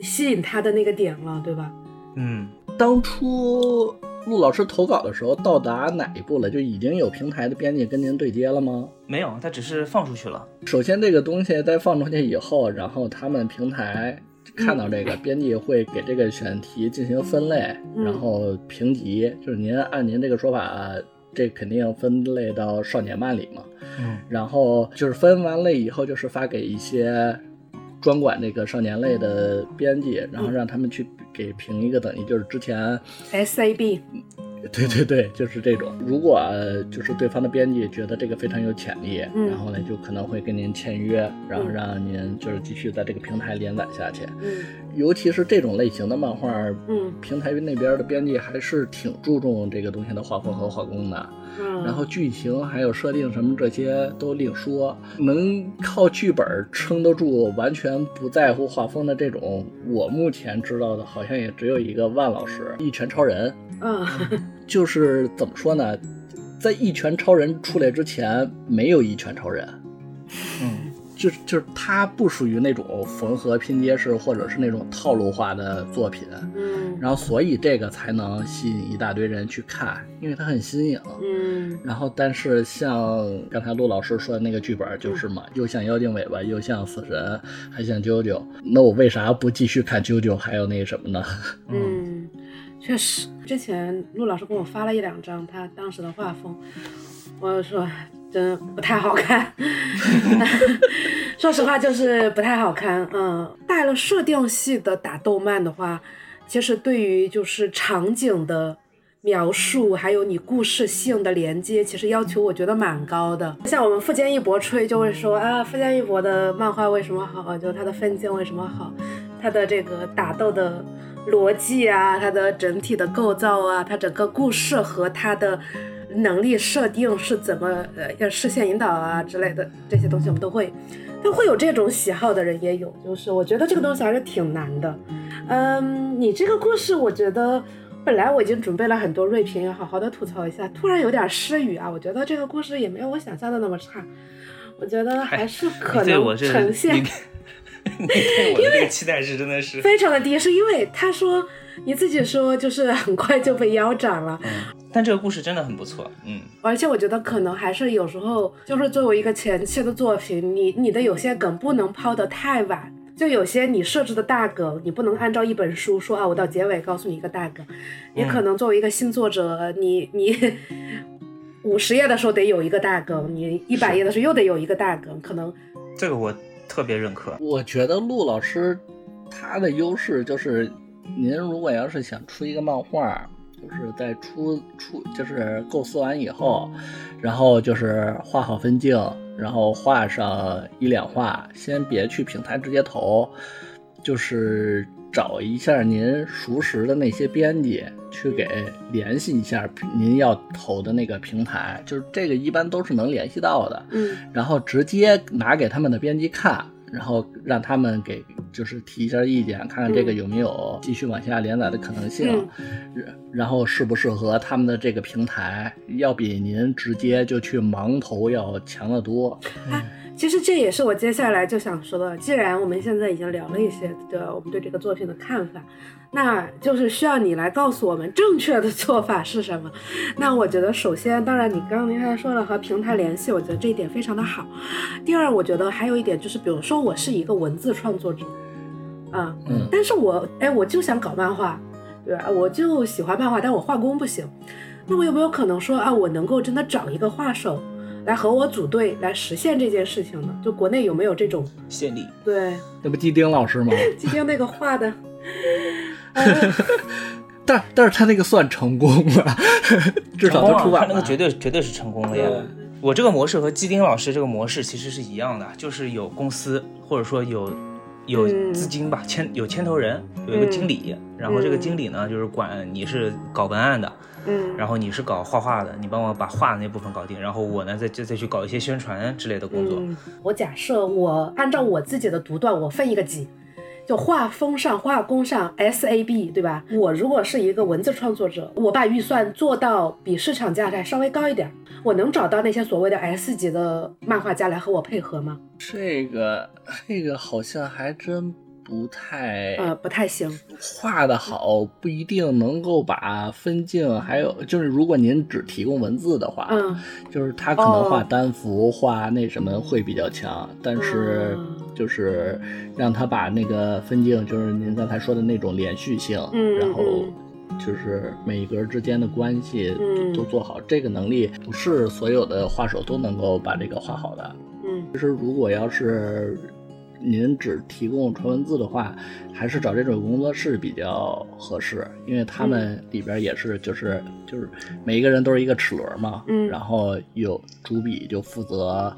吸引他的那个点了，对吧？嗯，当初陆老师投稿的时候，到达哪一步了？就已经有平台的编辑跟您对接了吗？没有，他只是放出去了。首先，这个东西在放出去以后，然后他们平台看到这个，编辑会给这个选题进行分类，嗯然后评级。就是您按您这个说法，这肯定分类到少年漫里嘛。嗯然后就是分完类以后，就是发给一些专管这个少年类的编辑，然后让他们去给评一个等级，就是之前 S A B，对对对，就是这种。如果呃就是对方的编辑觉得这个非常有潜力，嗯然后呢就可能会跟您签约，然后嗯让您就是继续在这个平台连载下去。嗯尤其是这种类型的漫画，嗯平台那边的编辑还是挺注重这个东西的画风和画工的。嗯，然后剧情还有设定什么这些都另说，能靠剧本撑得住，完全不在乎画风的这种，我目前知道的好像也只有一个万老师，《一拳超人》。嗯。就是怎么说呢，在《一拳超人》出来之前，没有《一拳超人》，嗯就是就是它不属于那种缝合拼接式或者是那种套路化的作品，嗯然后所以这个才能吸引一大堆人去看，因为它很新颖。嗯然后，但是像刚才陆老师说的那个剧本就是嘛，又像妖精尾巴，又像死神，还像啾啾。那我为啥不继续看啾啾，还有那什么呢？嗯，确实，之前陆老师给我发了一两张他当时的画风，我就说真不太好看，说实话就是不太好看。嗯，带了设定系的打斗漫的话，其实对于就是场景的。描述还有你故事性的连接，其实要求我觉得蛮高的。像我们富坚义博吹就会说啊，富坚义博的漫画为什么好？就他的分镜为什么好？他的这个打斗的逻辑啊，他的整体的构造啊，他整个故事和他的能力设定是怎么呃要视线引导啊之类的这些东西我们都会。但会有这种喜好的人也有，就是我觉得这个东西还是挺难的。嗯，你这个故事，我觉得本来我已经准备了很多锐评，要好好的吐槽一下，突然有点失语啊。我觉得这个故事也没有我想象的那么差，我觉得还是可能呈现你 你对我的这个期待值真的是，非常的低，是因为他说你自己说就是很快就被腰斩了，但这个故事真的很不错，嗯，而且我觉得可能还是有时候就是作为一个前期的作品，你你的有些梗不能抛得太晚。就有些你设置的大梗，你不能按照一本书说啊，我到结尾告诉你一个大梗，你可能作为一个新作者，你你五十页的时候得有一个大梗，你一百页的时候又得有一个大梗，可能这个我特别认可。我觉得陆老师他的优势就是，您如果要是想出一个漫画，就是在出出就是构思完以后，然后就是画好分镜，然后画上一两画，先别去平台直接投，就是找一下您熟识的那些编辑，去给联系一下您要投的那个平台，就是这个一般都是能联系到的。嗯然后直接拿给他们的编辑看，然后让他们给就是提一下意见，看看这个有没有继续往下连载的可能性，然然后适不适合他们的这个平台，要比您直接就去盲投要强得多。其实这也是我接下来就想说的。既然我们现在已经聊了一些的我们对这个作品的看法，那就是需要你来告诉我们正确的做法是什么。那我觉得，首先，当然你刚刚您还说了和平台联系，我觉得这一点非常的好。第二，我觉得还有一点就是，比如说我是一个文字创作者，啊，嗯但是我哎，我就想搞漫画，对吧？我就喜欢漫画，但我画工不行。那我有没有可能说啊，我能够真的找一个画手来和我组队来实现这件事情呢？就国内有没有这种先例，对那不基丁老师吗？今天那个画的？呃 但但是他那个算成功了，至少他出版了。他那个绝对绝对是成功了呀。我这个模式和基丁老师这个模式其实是一样的，就是有公司或者说有有嗯资金吧，牵有牵头人，有一个经理，然后这个经理呢就是管你是搞文案的，嗯然后你是搞画画的，你帮我把画的那部分搞定，然后我呢再再再去搞一些宣传之类的工作。嗯，我假设我按照我自己的独断，我分一个级，就画风上、画工上 S A B，对吧？我如果是一个文字创作者，我把预算做到比市场价还稍微高一点，我能找到那些所谓的 S 级的漫画家来和我配合吗？这个这个好像还真不太呃，不太行。画的好不一定能够把分镜，还有就是如果您只提供文字的话，嗯，就是他可能画哦单幅、画那什么会比较强，但是嗯就是让他把那个分镜，就是您刚才说的那种连续性，嗯然后嗯。就是每一格之间的关系嗯。都做好，这个能力不是所有的画手都能够把这个画好的。嗯。其实如果要是您只提供纯文字的话，还是找这种工作室比较合适，因为他们里边也是就是就是每一个人都是一个齿轮嘛，嗯然后有主笔就负责。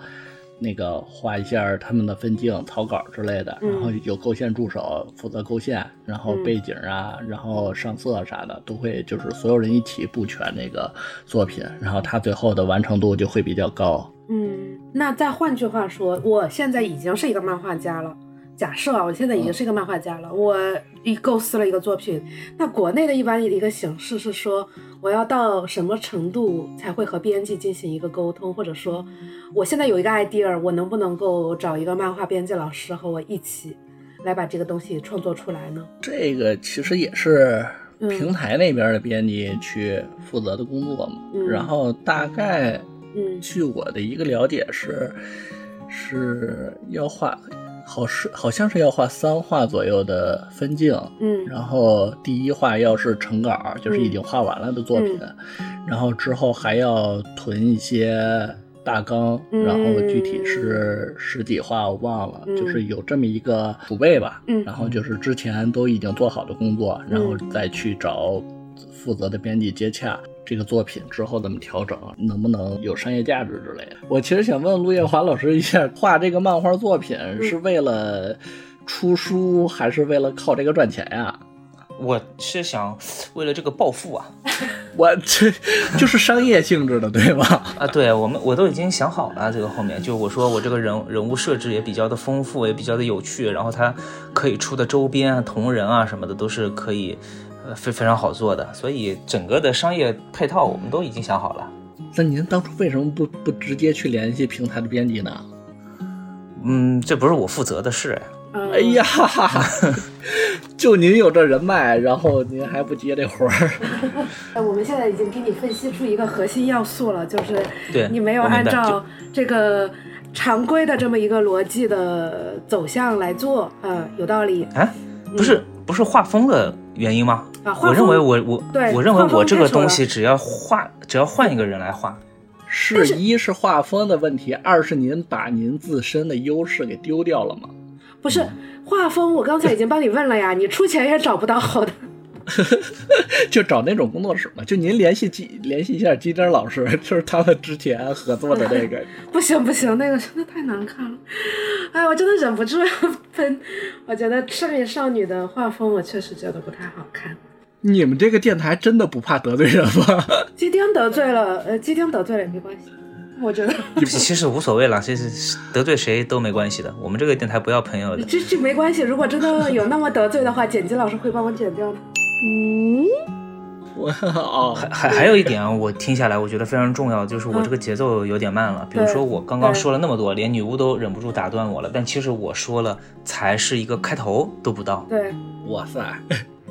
那个画一下他们的分镜、草稿之类的，嗯然后有构线助手负责构线，然后嗯背景啊，然后上色啥的都会，就是所有人一起布全那个作品，然后他最后的完成度就会比较高。嗯，那再换句话说，我现在已经是一个漫画家了。假设啊，我现在已经是一个漫画家了，我一构思了一个作品。那国内的一般的一个形式是说，我要到什么程度才会和编辑进行一个沟通，或者说，我现在有一个 idea，我能不能够找一个漫画编辑老师和我一起来把这个东西创作出来呢？这个其实也是嗯平台那边的编辑去负责的工作嘛。嗯然后大概嗯据我的一个了解是，是要画，好是好像是要画三画左右的分镜。嗯然后第一画要是成稿，就是已经画完了的作品，嗯然后之后还要囤一些大纲，嗯然后具体是十几画我忘了，嗯就是有这么一个储备吧。嗯然后就是之前都已经做好的工作，然后再去找负责的编辑接洽。这个作品之后怎么调整，能不能有商业价值之类的？我其实想问陆夜华老师一下，画这个漫画作品是为了出书，还是为了靠这个赚钱呀？我是想为了这个暴富啊，我这就是商业性质的，对吧？啊，对我们我都已经想好了，这个后面就我说我这个人人物设置也比较的丰富，也比较的有趣，然后它可以出的周边啊、同人啊什么的都是可以，呃，非非常好做的，所以整个的商业配套我们都已经想好了。那您当初为什么不不直接去联系平台的编辑呢？嗯，这不是我负责的事，嗯哎呀，就您有这人脉，然后您还不接这活儿，呃 我们现在已经给你分析出一个核心要素了，就是对你没有按照这个常规的这么一个逻辑的走向来做，嗯，有道理。哎，不是不是画风的原因吗？啊我认为我我对我认为我这个东西只要画，只要换一个人来画，是一是画风的问题，二是您把您自身的优势给丢掉了吗？不是画风，我刚才已经帮你问了呀，你出钱也找不到好的。就找那种工作室嘛，就您联系基联系一下基丁老师，就是他们之前合作的那个。不行不行，那个真的太难看了，哎，我真的忍不住要喷。我觉得少爷少女的画风，我确实觉得不太好看。你们这个电台真的不怕得罪人吗？基丁得罪了，呃，基丁得罪了也没关系，我觉得其其实无所谓了，其实得罪谁都没关系的。我们这个电台不要朋友的。这这没关系。如果真的有那么得罪的话，剪辑老师会帮我剪掉的。嗯，我哦，还还还有一点啊，我听下来我觉得非常重要，就是我这个节奏有点慢了。比如说我刚刚说了那么多，连女巫都忍不住打断我了，但其实我说了才是一个开头都不到。对哇塞，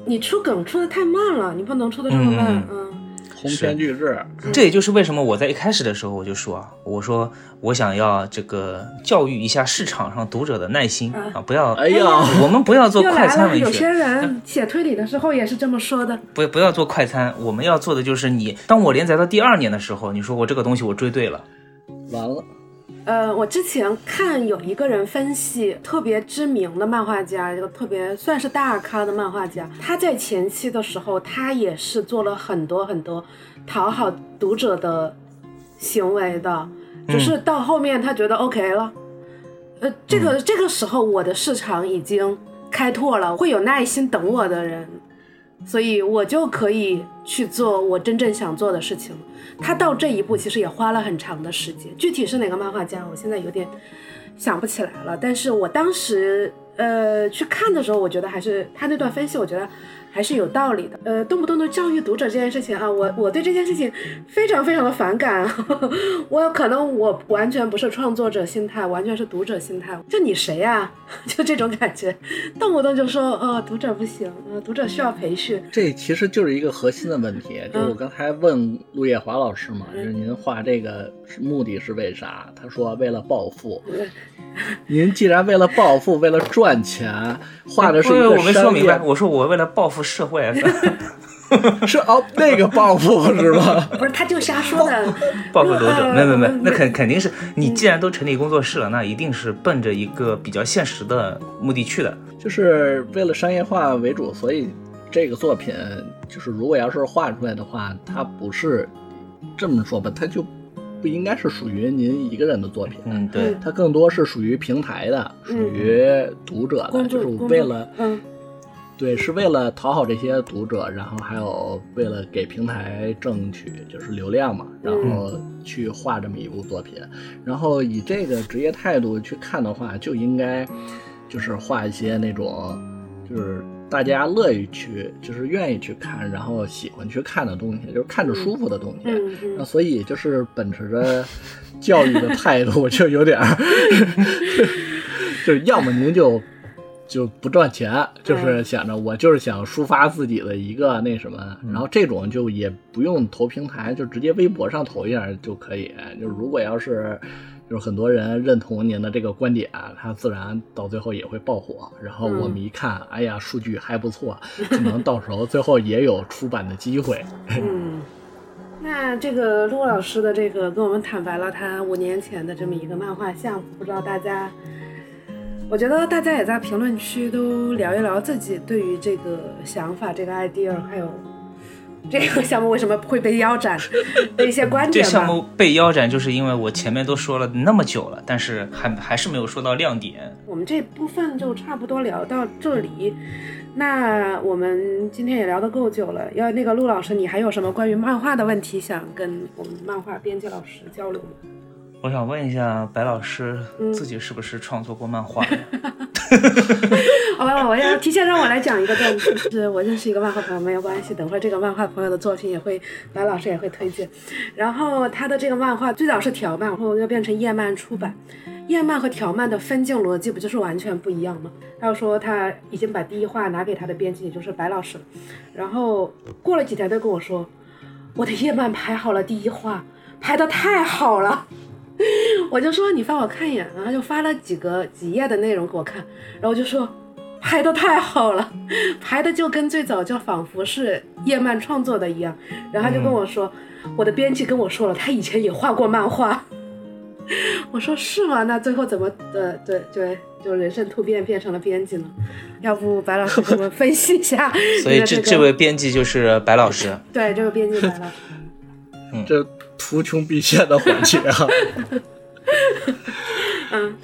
你出梗出的太慢了，你不能出的这么慢。嗯鸿篇巨制，这也就是为什么我在一开始的时候我就说啊，我说我想要这个教育一下市场上读者的耐心啊，不要，哎呀，我们不要做快餐文学有些，人写推理的时候也是这么说的。不不要做快餐，我们要做的就是你，当我连载到第二年的时候，你说我这个东西我追对了，完了，呃，我之前看有一个人分析特别知名的漫画家，一个特别算是大咖的漫画家，他在前期的时候，他也是做了很多很多讨好读者的行为的，只是到后面他觉得 OK 了，呃，这个、这个时候我的市场已经开拓了，会有耐心等我的人，所以我就可以去做我真正想做的事情。他到这一步其实也花了很长的时间，具体是哪个漫画家，我现在有点想不起来了。但是我当时呃去看的时候，我觉得还是他那段分析，我觉得还是有道理的。呃，动不动就教育读者这件事情啊，我我对这件事情非常非常的反感。我可能我完全不是创作者心态，完全是读者心态。就你谁呀、就这种感觉，动不动就说呃读者不行，呃读者需要培训。这其实就是一个核心的问题，就是我刚才问陆叶华老师嘛，就是您画这个目的是为啥？他说为了暴富。您既然为了暴富，为了赚钱，画的是一个我没说明白，我说我为了报复社会，是哦，那个报复是吧？不是，他就瞎说的。报复读者，呃没没没呃，那肯肯定是你既然都成立工作室了，那一定是奔着一个比较现实的目的去的。就是为了商业化为主，所以这个作品就是如果要是画出来的话，它不是这么说吧，它就不应该是属于您一个人的作品。嗯，对，它更多是属于平台的，属于读者的，就是为了嗯对，是为了讨好这些读者，然后还有为了给平台争取就是流量嘛，然后去画这么一部作品，然后以这个职业态度去看的话，就应该就是画一些那种就是大家乐意去，就是愿意去看，然后喜欢去看的东西，就是看着舒服的东西。那所以就是秉持着教育的态度，就有点儿 就是要么您就就不赚钱，就是想着我就是想抒发自己的一个那什么，然后这种就也不用投平台，就直接微博上投一下就可以。就如果要是就是很多人认同您的这个观点，他自然到最后也会爆火。然后我们一看，哎呀，数据还不错，可能到时候最后也有出版的机会。嗯，那这个陆老师的这个跟我们坦白了他五年前的这么一个漫画项目，不知道大家，我觉得大家也在评论区都聊一聊自己对于这个想法、这个 idea，还有 这个项目为什么会被腰斩的一些观点吧。这项目被腰斩，就是因为我前面都说了那么久了，但是还还是没有说到亮点。我们这部分就差不多聊到这里。那我们今天也聊得够久了，要那个陆老师，你还有什么关于漫画的问题想跟我们漫画编辑老师交流吗？我想问一下白老师，嗯自己是不是创作过漫画？哦，我要提前让我来讲一个段子，就是我认识一个漫画朋友，没有关系，等会儿这个漫画朋友的作品也会白老师也会推荐。然后他的这个漫画最早是条漫，然后又变成叶漫出版。叶漫和条漫的分镜逻辑不就是完全不一样吗？他又说他已经把第一话拿给他的编辑，也就是白老师了。然后过了几天，他跟我说，我的叶漫排好了第一话，排的太好了。我就说你发我看一眼，然后就发了几个几页的内容给我看，然后我就说拍的太好了，拍的就跟最早就仿佛是叶漫创作的一样。然后他就跟我说，我的编辑跟我说了，他以前也画过漫画。我说是吗？那最后怎么的对对就人生突变变成了编辑呢？要不白老师给我们分析一下 所以这这个这位编辑就是白老师。对这个编辑白老师，嗯这图穷匕见的环节啊！嗯。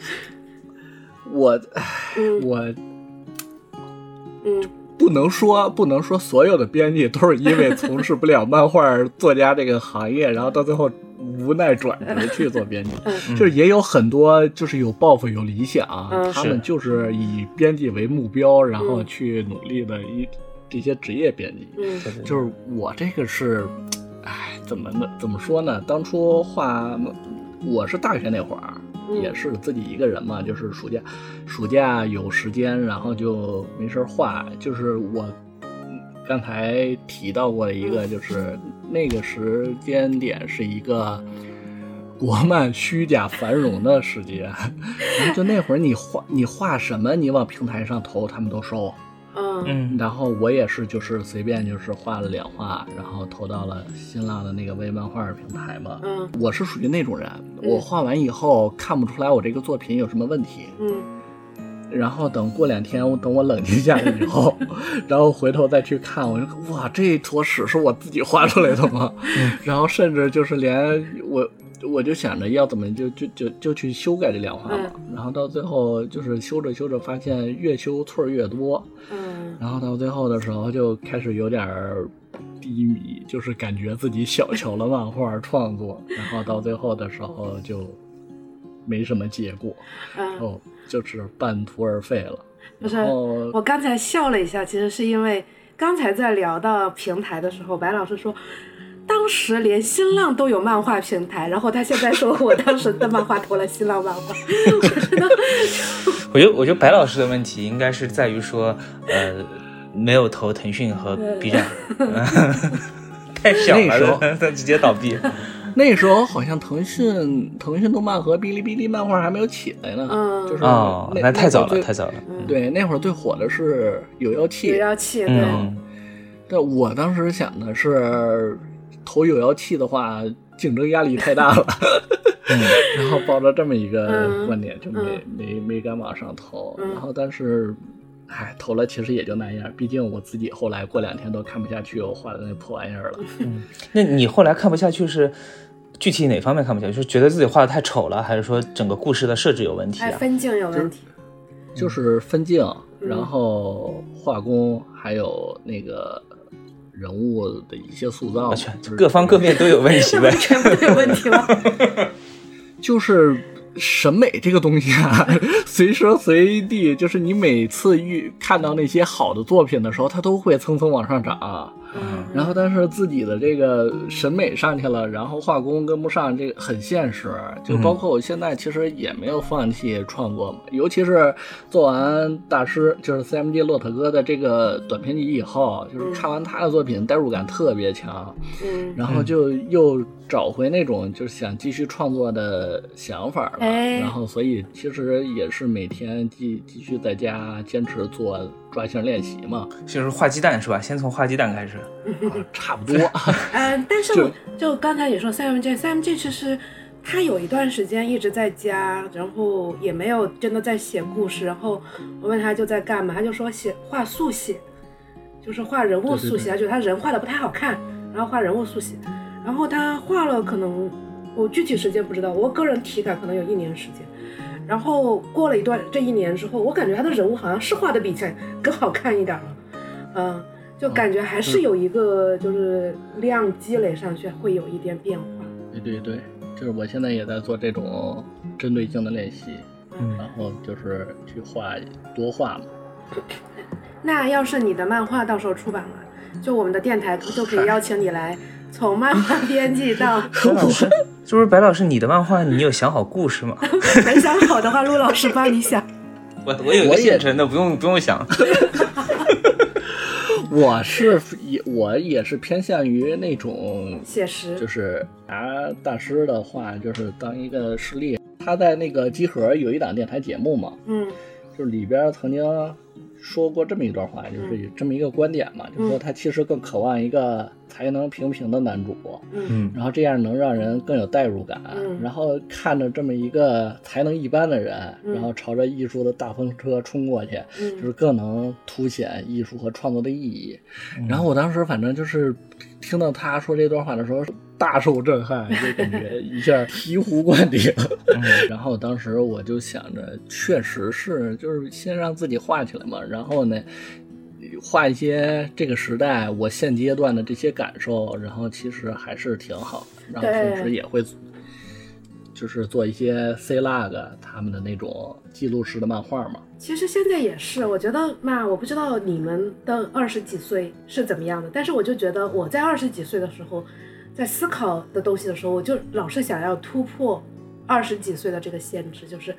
我嗯。我嗯。不能说不能说所有的编辑都是因为从事不了漫画作家这个行业，然后到最后无奈转职去做编辑。嗯。就是也有很多就是有抱负有理想，嗯他们就是以编辑为目标，然后去努力的一这些职业编辑。嗯。就是我这个是，哎，怎么呢？怎么说呢？当初画，我是大学那会儿，嗯也是自己一个人嘛，就是暑假，暑假有时间，然后就没事儿画。就是我嗯刚才提到过的一个，就是那个时间点是一个。国漫虚假繁荣的时间，然后就那会儿你画你画什么，你往平台上投，他们都收。嗯嗯然后我也是，就是随便就是画了两画，然后投到了新浪的那个微漫画平台嘛。嗯我是属于那种人，我画完以后看不出来我这个作品有什么问题，嗯然后等过两天，我等我冷静下来以后，然后回头再去看，我就哇，这一坨屎是我自己画出来的吗？然后甚至就是连我。我就想着要怎么就就就就去修改这两画嘛，然后到最后就是修着修着发现越修错越多，嗯然后到最后的时候就开始有点低迷，就是感觉自己小瞧了漫画创作，然后到最后的时候就没什么结果，嗯。哦，就是半途而废了。不是然后我刚才笑了一下，其实是因为刚才在聊到平台的时候，白老师说，当时连新浪都有漫画平台，然后他现在说我当时的漫画投了新浪漫画，我觉得我觉得，我觉得白老师的问题应该是在于说，呃，没有投腾讯和 B 站，太小那时候了，他直接倒闭。那时候好像腾讯、腾讯动漫和哔哩哔哩漫画还没有起来呢，嗯。就是哦，那那太早了，太早了。对，那会儿最火的是有妖气。有，妖气，对，嗯，但我当时想的是，投有妖气的话，竞争压力太大了，然后抱着这么一个嗯观点，就没、嗯没没敢往上投。嗯然后，但是，唉，投了其实也就那样，毕竟我自己后来过两天都看不下去我画的那破玩意儿了。那你后来看不下去是具体哪方面看不下去？是觉得自己画的太丑了，还是说整个故事的设置有问题啊？分镜有问题，就是分镜，嗯然后画工，还有那个人物的一些塑造各方各面都有问题呗。全部都有问题了？就是审美这个东西啊，随时随地，就是你每次遇看到那些好的作品的时候，它都会蹭蹭往上涨。嗯然后，但是自己的这个审美上去了，然后画工跟不上，这个很现实。就包括我现在其实也没有放弃创作嘛，尤其是做完大师 就是 CMD 骆驼哥的这个短片集以后，就是看完他的作品，代入感特别强。嗯然后就又找回那种就是想继续创作的想法了，哎然后所以其实也是每天继继续在家坚持做抓星练习嘛，就是画鸡蛋是吧？先从画鸡蛋开始。啊、差不多。嗯，但是我就刚才你说 CMJ，CMJ 其实他有一段时间一直在家，然后也没有真的在写故事。然后我问他就在干嘛，他就说写画速写。就是画人物速写，他觉得他人画的不太好看，然后画人物速写，然后他画了可能我具体时间不知道，我个人体感可能有一年时间。然后过了一段这一年之后，我感觉他的人物好像是画的比以前更好看一点了，嗯，就感觉还是有一个就是量积累上去会有一点变化。对对对，就是我现在也在做这种针对性的练习，嗯然后就是去画多画嘛。那要是你的漫画到时候出版了，就我们的电台就可以邀请你来，从漫画编辑到 白老师，是不是白老师？你的漫画你有想好故事吗？没想好的话，陆老师帮你想。我我有个我也现成的，不用不用想。我是也我也是偏向于那种写实，就是拿大师的话，就是当一个事例。他在那个集合有一档电台节目嘛，嗯就是里边曾经说过这么一段话，就是有这么一个观点嘛，就是说他其实更渴望一个才能平平的男主，嗯。嗯。然后这样能让人更有代入感，嗯。然后看着这么一个才能一般的人，嗯。然后朝着艺术的大风车冲过去，就是嗯更能凸显艺术和创作的意义。嗯。然后我当时反正就是听到他说这段话的时候，大受震撼，就感觉一下醍醐灌顶。嗯。然后当时我就想着，确实是，就是先让自己画起来嘛，然后呢，画一些这个时代我现阶段的这些感受，然后其实还是挺好的。然后平时也会，就是做一些 C log 他们的那种记录式的漫画嘛。其实现在也是，我觉得嘛，我不知道你们的二十几岁是怎么样的，但是我就觉得我在二十几岁的时候，在思考的东西的时候，我就老是想要突破二十几岁的这个限制，就是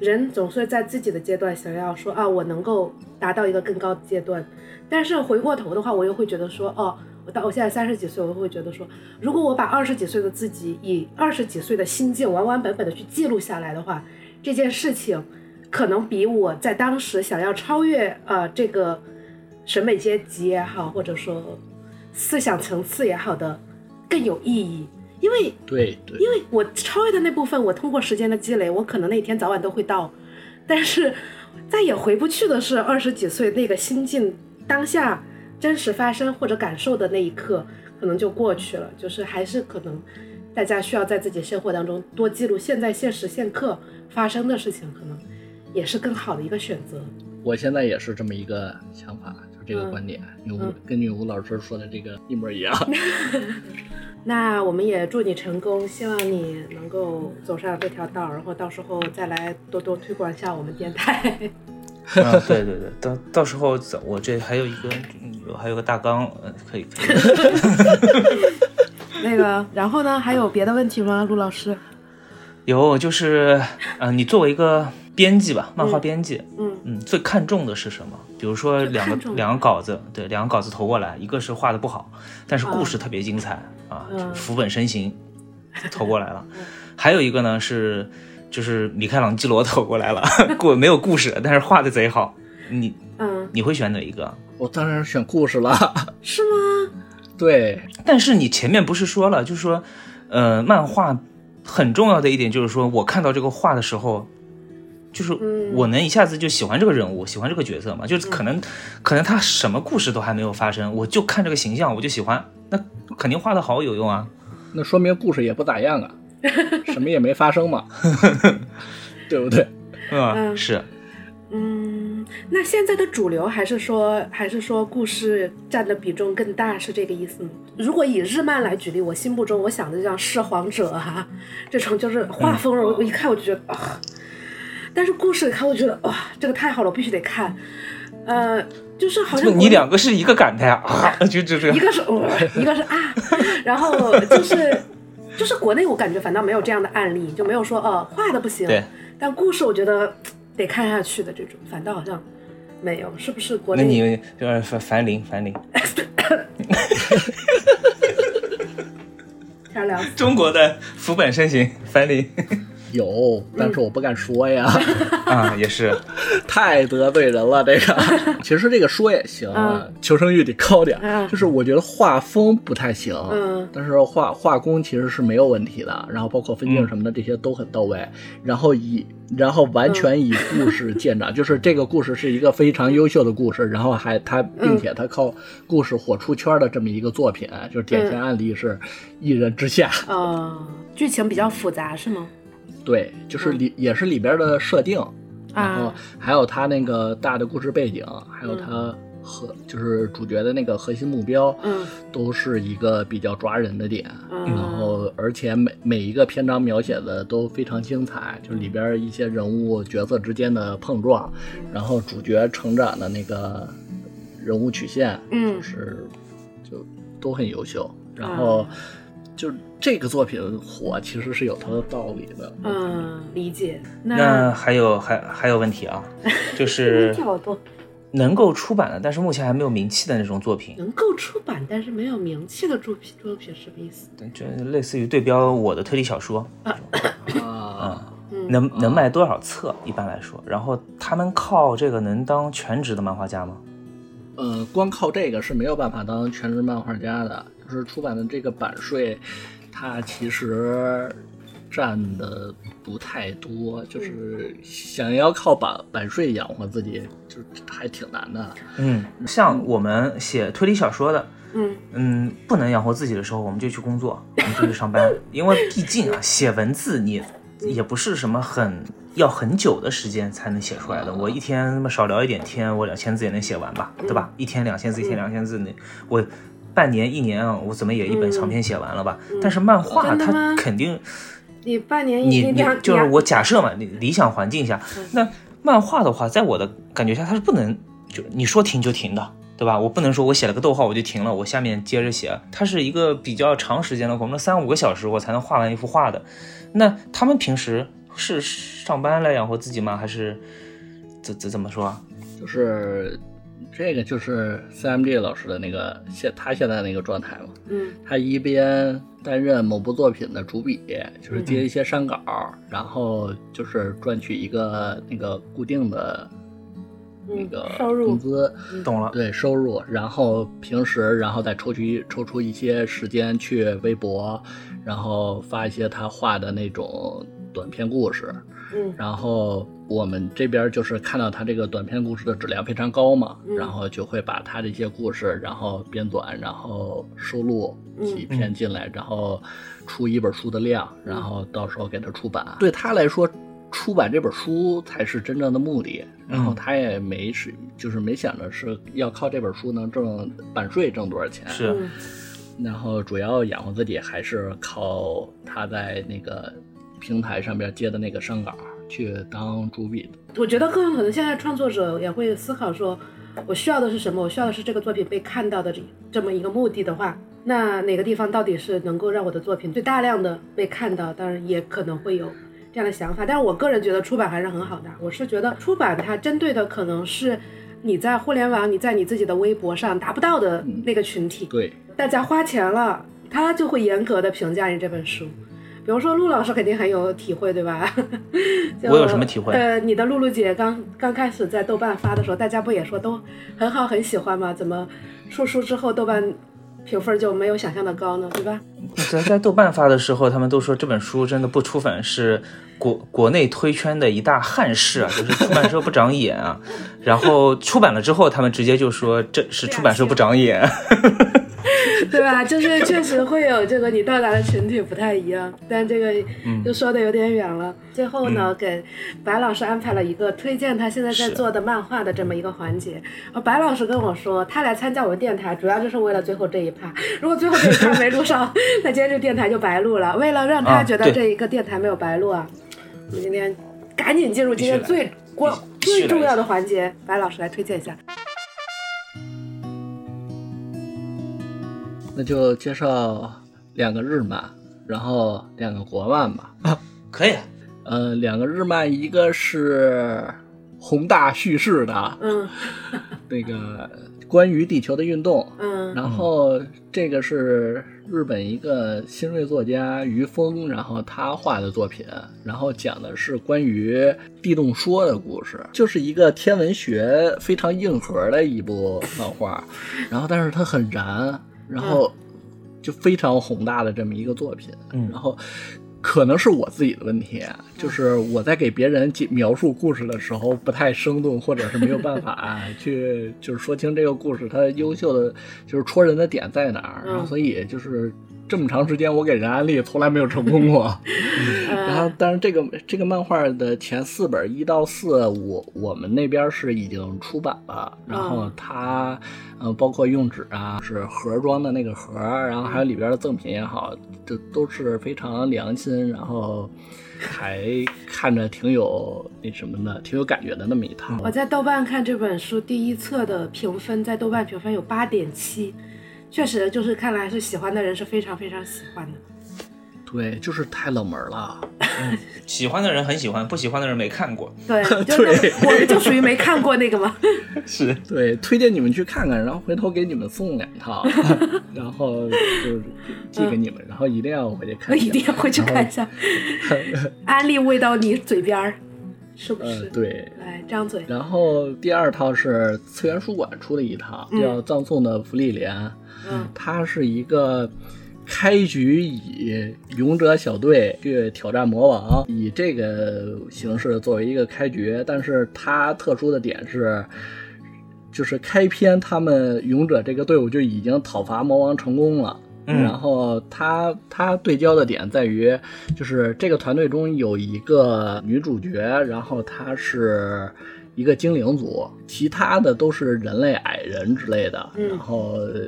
人总是在自己的阶段想要说啊，我能够达到一个更高的阶段，但是回过头的话，我又会觉得说，哦，我到我现在三十几岁，我又会觉得说，如果我把二十几岁的自己以二十几岁的心境完完本本的去记录下来的话，这件事情可能比我在当时想要超越呃这个审美阶级也好，或者说思想层次也好的更有意义，因为对对，因为我超越的那部分，我通过时间的积累，我可能那一天早晚都会到，但是再也回不去的是二十几岁那个心境当下真实发生或者感受的那一刻，可能就过去了。就是还是可能大家需要在自己生活当中多记录现在现时现刻发生的事情，可能也是更好的一个选择。我现在也是这么一个想法，就这个嗯观点，跟吴嗯跟你吴老师说的这个一模一样。那我们也祝你成功，希望你能够走上这条道，然后到时候再来多多推广一下我们电台。啊，对对对，到到时候我这还有一个我还有个大纲，呃，可以可以。那个，然后呢，还有别的问题吗，陆老师？有就是，呃，你作为一个编辑吧，漫画编辑，嗯嗯，最看重的是什么？比如说两个两个稿子，对，两个稿子投过来，一个是画的不好，但是故事特别精彩啊，嗯福本身行，投过来了。还有一个呢是，就是米开朗基罗投过来了，故没有故事，但是画的贼好。你嗯，你会选哪一个？我当然是选故事了。是吗？对，但是你前面不是说了，就是说，呃，漫画很重要的一点就是说，我看到这个画的时候，就是嗯我能一下子就喜欢这个人物，喜欢这个角色嘛，就是可能，可能他什么故事都还没有发生，我就看这个形象我就喜欢，那肯定画的好有用啊。那说明故事也不咋样啊，什么也没发生嘛，对不对？嗯，嗯是，嗯，那现在的主流还是说，还是说故事占的比重更大，是这个意思吗？如果以日漫来举例，我心目中我想的就像《弑皇者》哈，这种就是画风，我我一看我就觉得啊，但是故事看我觉得哇，这个太好了，我必须得看。呃，就是好像你两个是一个感叹啊，就 就这一个，是呃，一个是啊，然后就是就是国内我感觉反倒没有这样的案例，就没有说哦画的不行，对，但故事我觉得得看下去的这种，反倒好像没有，是不是国内？那你就是樊樊林，樊林，天凉死 中国的福本身形，樊林，有，但是我不敢说呀，啊，也是，太得罪人了。这个 其实这个说也行，嗯。求生欲得高点。嗯。就是我觉得画风不太行，嗯。但是画画工其实是没有问题的，然后包括分镜什么的这些都很到位，然后以然后完全以故事见长，就是这个故事是一个非常优秀的故事，然后还他并且他靠故事火出圈的这么一个作品，就是典型案例是一人之下，哦，剧情比较复杂是吗？对，就是里、也是里边的设定，然后啊，还有他那个大的故事背景，还有他核就是主角的那个核心目标，嗯都是一个比较抓人的点。嗯然后，而且每每一个篇章描写的都非常精彩，就是里边一些人物角色之间的碰撞，然后主角成长的那个人物曲线，嗯就是就都很优秀。然后，就这个作品火，其实是有它的道理的。嗯，理解。那还有还还有问题啊，就是。能够出版的，但是目前还没有名气的那种作品，能够出版但是没有名气的作品，作品什么意思？就类似于对标我的推理小说，啊，嗯能能卖多少册？一般来说，然后他们靠这个能当全职的漫画家吗？呃，光靠这个是没有办法当全职漫画家的。就是出版的这个版税，它其实占的不太多，就是想要靠版版税养活自己，就是还挺难的。嗯，像我们写推理小说的，嗯嗯，不能养活自己的时候，我们就去工作，我们就去上班，因为毕竟啊，写文字你也不是什么很要很久的时间才能写出来的。我一天那么少聊一点天，我两千字也能写完吧，对吧？一天两千字，一天两千字，那我半年一年啊，我怎么也一本长篇写完了吧？但是漫画它肯定。你半年你你两就是我假设嘛，你理想环境下，那漫画的话，在我的感觉下，它是不能就你说停就停的，对吧？我不能说我写了个逗号我就停了，我下面接着写，它是一个比较长时间的，可能三五个小时我才能画完一幅画的。那他们平时是上班来养活自己吗？还是怎怎怎么说啊？就是这个就是 CMG 老师的那个现他现在那个状态嘛，嗯。他一边担任某部作品的主笔，就是接一些删稿，然后就是赚取一个那个固定的那嗯个收入。工资，懂了，对收入，然后平时然后再抽取抽出一些时间去微博，然后发一些他画的那种短篇故事，嗯。然后我们这边就是看到他这个短篇故事的质量非常高嘛，嗯。然后就会把他的一些故事，然后编短，然后收录嗯。几篇进来，然后出一本书的量，然后到时候给他出版。对。他来说，出版这本书才是真正的目的。然后他也没是就是没想着是要靠这本书能挣版税挣多少钱，是。嗯。然后主要养活自己还是靠他在那个平台上边接的那个商稿去当主笔的。我觉得更有可能现在创作者也会思考说，我需要的是什么？我需要的是这个作品被看到的这这么一个目的的话，那哪个地方到底是能够让我的作品最大量的被看到？当然也可能会有这样的想法，但是我个人觉得出版还是很好的。我是觉得出版它针对的可能是你在互联网、你在你自己的微博上达不到的那个群体。对，大家花钱了，他就会严格的评价你这本书。比如说陆老师肯定很有体会，对吧？就我有什么体会呃，你的露露姐刚刚开始在豆瓣发的时候，大家不也说都很好很喜欢吗？怎么出书之后豆瓣评分就没有想象的高呢？对吧？在在豆瓣发的时候，他们都说这本书真的不出粉是国国内推圈的一大憾事啊，就是出版社不长眼啊。然后出版了之后，他们直接就说这是出版社不长眼。对吧？就是确实会有这个你到达的群体不太一样，但这个就说的有点远了。最后呢，给白老师安排了一个推荐他现在在做的漫画的这么一个环节。而白老师跟我说，他来参加我们电台主要就是为了最后这一趴。如果最后这一趴没录上，那今天这电台就白录了。为了让他啊觉得这一个电台没有白录啊，我们今天赶紧进入今天最关最重要的环节，白老师来推荐一下。那就介绍两个日漫，然后两个国漫吧。啊可以，啊。呃，两个日漫，一个是宏大叙事的嗯。那个关于地球的运动，嗯。嗯。然后这个是日本一个新锐作家于峰，然后他画的作品，然后讲的是关于地动说的故事，就是一个天文学非常硬核的一部漫画，然后但是它很燃，然后就非常宏大的这么一个作品，嗯然后。可能是我自己的问题，就是我在给别人解描述故事的时候不太生动，或者是没有办法 去就是说清这个故事它优秀的就是戳人的点在哪儿，然后嗯所以就是这么长时间我给人安利从来没有成功过。然后，但是这个这个漫画的前四本一到四，我我们那边是已经出版了。然后它，呃，包括用纸啊，是盒装的那个盒，然后还有里边的赠品也好，这都是非常良心，然后还看着挺有那什么的，挺有感觉的那么一套。我在豆瓣看这本书第一册的评分，在豆瓣评分有八点七，确实就是看来是喜欢的人是非常非常喜欢的。对，就是太冷门了。喜欢的人很喜欢，不喜欢的人没看过。对，就对我就属于没看过那个嘛。是，对，推荐你们去看看，然后回头给你们送两套，然后就是寄给你们，然后一定要回去看我一下。一定要回去看一下，安利喂到你嘴边儿，是不呃是？，对。来张嘴。然后第二套是次元书馆出的一套，叫《葬送的芙莉莲》，嗯它是一个开局以勇者小队去挑战魔王，以这个形式作为一个开局，但是它特殊的点是。就是开篇，他们勇者这个队伍就已经讨伐魔王成功了，嗯然后他他对焦的点在于，就是这个团队中有一个女主角，然后她是一个精灵族，其他的都是人类矮人之类的。嗯然后呃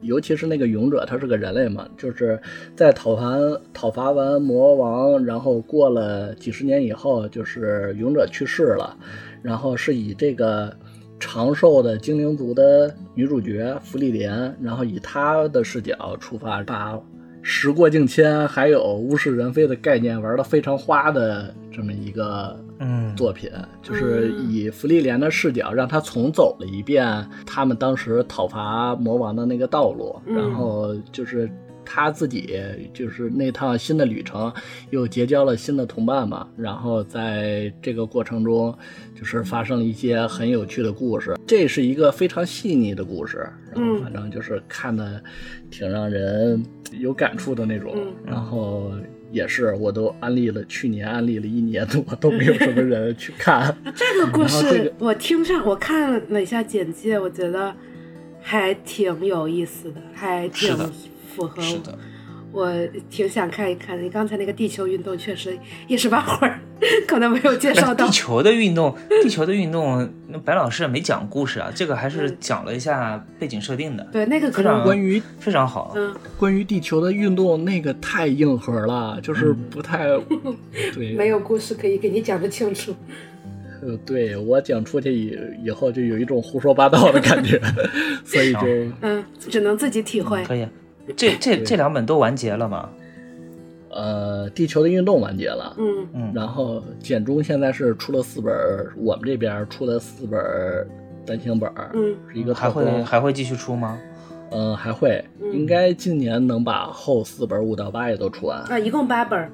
尤其是那个勇者，他是个人类嘛，就是在讨伐讨伐完魔王，然后过了几十年以后，就是勇者去世了，然后是以这个。长寿的精灵族的女主角芙莉莲，然后以她的视角出发，把时过境迁还有物是人非的概念玩的非常花的这么一个嗯作品，就是以芙莉莲的视角，让他重走了一遍他们当时讨伐魔王的那个道路，嗯然后就是。他自己就是那趟新的旅程，又结交了新的同伴嘛，然后在这个过程中，就是发生了一些很有趣的故事。这是一个非常细腻的故事，然后嗯反正就是看的挺让人有感触的那种。嗯然后也是，我都安利了，去年安利了一年多，都没有什么人去看。这个故事个我听上，我看了一下简介，我觉得还挺有意思的，还挺符合我的，我挺想看一看。你刚才那个地球运动确实一时半会儿 可能没有介绍到地。球的运动，地球的运动，那白老师也没讲故事啊，这个还是讲了一下背景设定的，对，那个可非常能关于非常好。嗯，关于地球的运动，那个太硬核了，就是不太、对。没有故事可以给你讲的清楚。呃，对我讲出去以以后就有一种胡说八道的感觉，所以就嗯，只能自己体会。可以，这这这两本都完结了吗？呃，地球的运动完结了。嗯嗯，然后简中现在是出了四本，我们这边出了四本单行本，嗯是一个还会，还会继续出吗？嗯、还会，嗯应该今年能把后四本五到八也都出完。啊，一共八本儿。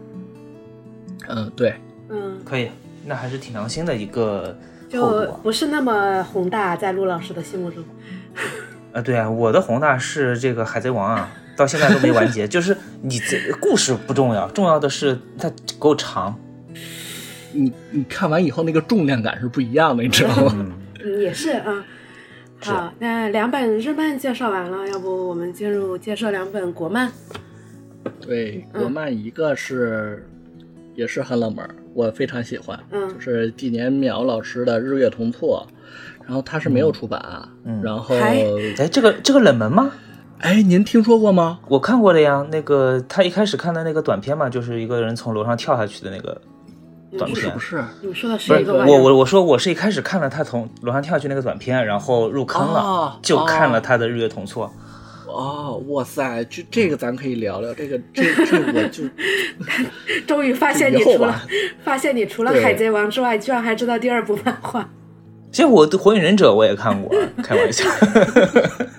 嗯，对，嗯，可以，那还是挺良心的一个就。不是那么宏大，在陆老师的心目中。啊，对啊，我的宏大是这个海贼王啊，到现在都没完结。就是你这故事不重要，重要的是它够长。你你看完以后那个重量感是不一样的，你知道吗？嗯，嗯，也是啊。好，那两本日漫介绍完了，要不我们进入介绍两本国漫？对，嗯国漫一个是、也是很冷门，我非常喜欢，嗯就是纪年淼老师的《日月同错》，然后他是没有出版，嗯然后还哎，这个这个冷门吗？哎，您听说过吗？我看过的呀，那个他一开始看的那个短片嘛，就是一个人从楼上跳下去的那个短片不是不。是，你们说的不是是一个？我我我说我是一开始看了他从楼上跳下去那个短片，然后入坑了，哦就看了他的日月同错。哦，哇塞，这这个咱可以聊聊，这个这这我就 终于发现你除了发现你除了海贼王之外，居然还知道第二部漫画。其实我的火影忍者我也看过，开玩笑。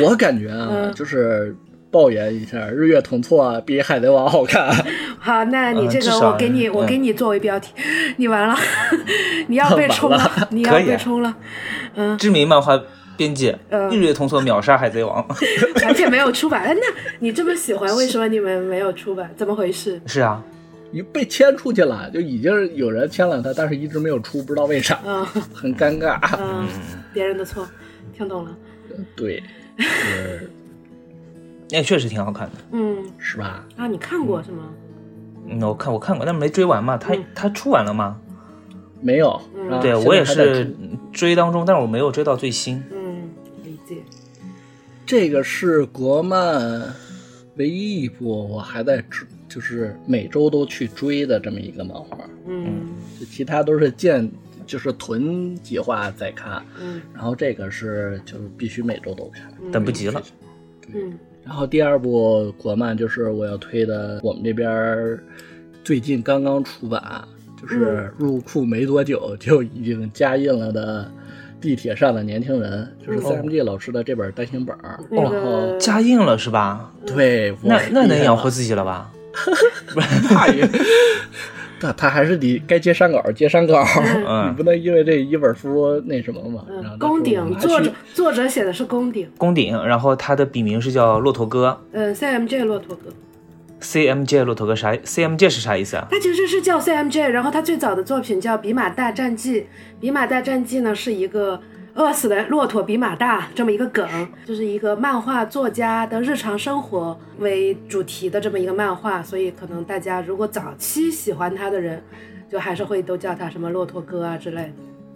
我感觉啊，嗯就是抱怨一下，日月同错比海贼王好看。好，那你这个我给你，我嗯给你作为标题，你完了，你要 被冲完了，你要被冲了，嗯，知名漫画编辑嗯日月同错秒杀海贼王。而且没有出版。哎，那你这么喜欢，为什么你们没有出版？怎么回事？是啊，你被签出去了，就已经有人签了他，但是一直没有出，不知道为啥，嗯很尴尬。嗯，别人的错，听懂了。对，是那确实挺好看的。嗯，是吧？啊，你看过是吗？嗯，我看我看过，但没追完嘛。他嗯他出完了吗？没有，对我也是追当中，但是我没有追到最新。嗯，理解。这个是国漫唯一一部我还在追，就是每周都去追的这么一个漫画，嗯就其他都是见就是囤计划在看，嗯然后这个是就是必须每周都看。等不及了。嗯然后第二部国漫就是我要推的，我们这边最近刚刚出版，就是入库没多久就已经加印了的《地铁上的年轻人》，就是嗯 CMG 老师的这本单行本儿。那然后加印了是吧？对，那那能养活自己了吧？那也，他他还是得该接删稿接删稿，嗯 你不能因为这一本书那什么嘛。嗯，宫顶作者作者写的是宫顶，宫顶，然后他的笔名是叫骆驼哥嗯，CMJ 骆驼哥，，CMJ 骆驼哥啥？CMJ 是啥意思啊？他其实是叫 CMJ，然后他最早的作品叫《比马大战记》，《比马大战记》呢是一个饿死的骆驼比马大这么一个梗，就是一个漫画作家的日常生活为主题的这么一个漫画，所以可能大家如果早期喜欢他的人，就还是会都叫他什么骆驼哥啊之类的。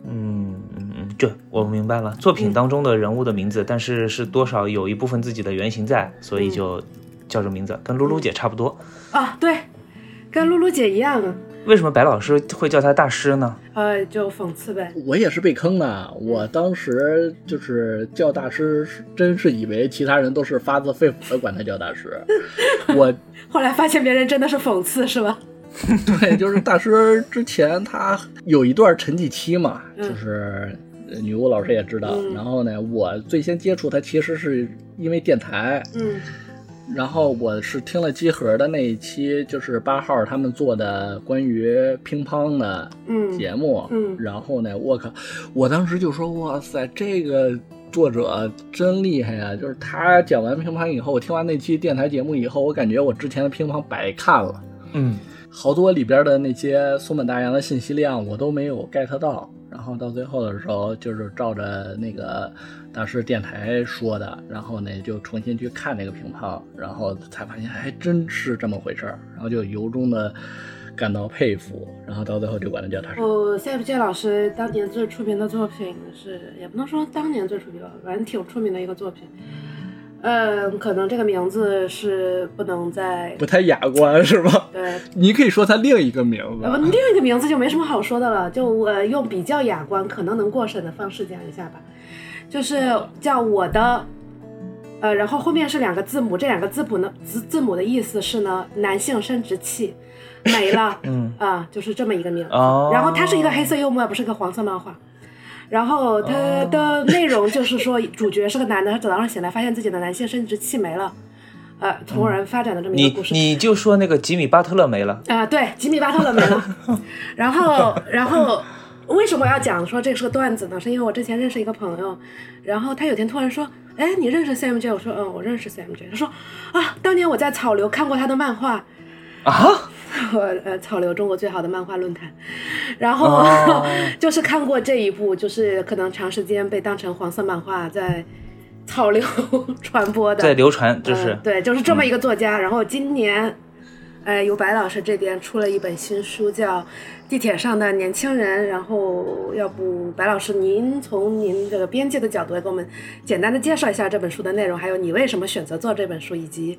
嗯嗯嗯，对，我明白了。作品当中的人物的名字，但是是多少有一部分自己的原型在，所以就叫这名字，跟露露姐差不多。啊，对，跟露露姐一样，为什么白老师会叫他大师呢？呃，就讽刺呗。我也是被坑的，我当时就是叫大师，真是以为其他人都是发自肺腑的管他叫大师。我后来发现别人真的是讽刺，是吧？对，就是大师之前他有一段沉寂期嘛，嗯就是呃女巫老师也知道。嗯然后呢，我最先接触他其实是因为电台，嗯然后我是听了集合的那一期，就是八号他们做的关于乒乓的嗯节目，嗯然后呢，我靠，我当时就说，哇塞，这个作者真厉害呀！就是他讲完乒乓以后，我听完那期电台节目以后，我感觉我之前的乒乓白看了，嗯，好多里边的那些松本大洋的信息量我都没有 get 到，然然后到最后的时候就是照着那个当时电台说的，然后呢就重新去看那个乒乓，然后才发现还真是这么回事儿，然后就由衷的感到佩服，然后到最后就管他叫大师。哦赛福建老师当年最出名的作品是，也不能说当年最出名吧，反正挺出名的一个作品。可能这个名字是不能再不太雅观是吧？对，你可以说他另一个名字呃，另一个名字就没什么好说的了，就我、呃、用比较雅观、可能能过审的方式讲一下吧，就是叫我的，呃，然后后面是两个字母，这两个字母呢字字母的意思是呢男性生殖器没了，嗯 啊，就是这么一个名字。哦然后它是一个黑色幽默，不是个黄色漫画。然后它的内容就是说，主角是个男的，他早上醒来发现自己的男性生殖器没了，呃，从而发展的这么一个故事。你就说那个吉米巴特勒没了，啊、对，吉米巴特勒没了。然后，然后为什么要讲说这是个段子呢？是因为我之前认识一个朋友，然后他有天突然说：“哎，你认识 CMJ？” 我说：“嗯，我认识 CMJ。”他说：“啊，当年我在草流看过他的漫画。”啊，我 呃，草流中国最好的漫画论坛，然后、哦 就是看过这一部，就是可能长时间被当成黄色漫画在草流 传播的，在流传，就是嗯、对，就是这么一个作家。然后今年，呃，由白老师这边出了一本新书，叫《地铁上的年轻人》。然后，要不白老师您从您这个编辑的角度来给我们简单的介绍一下这本书的内容，还有你为什么选择做这本书，以及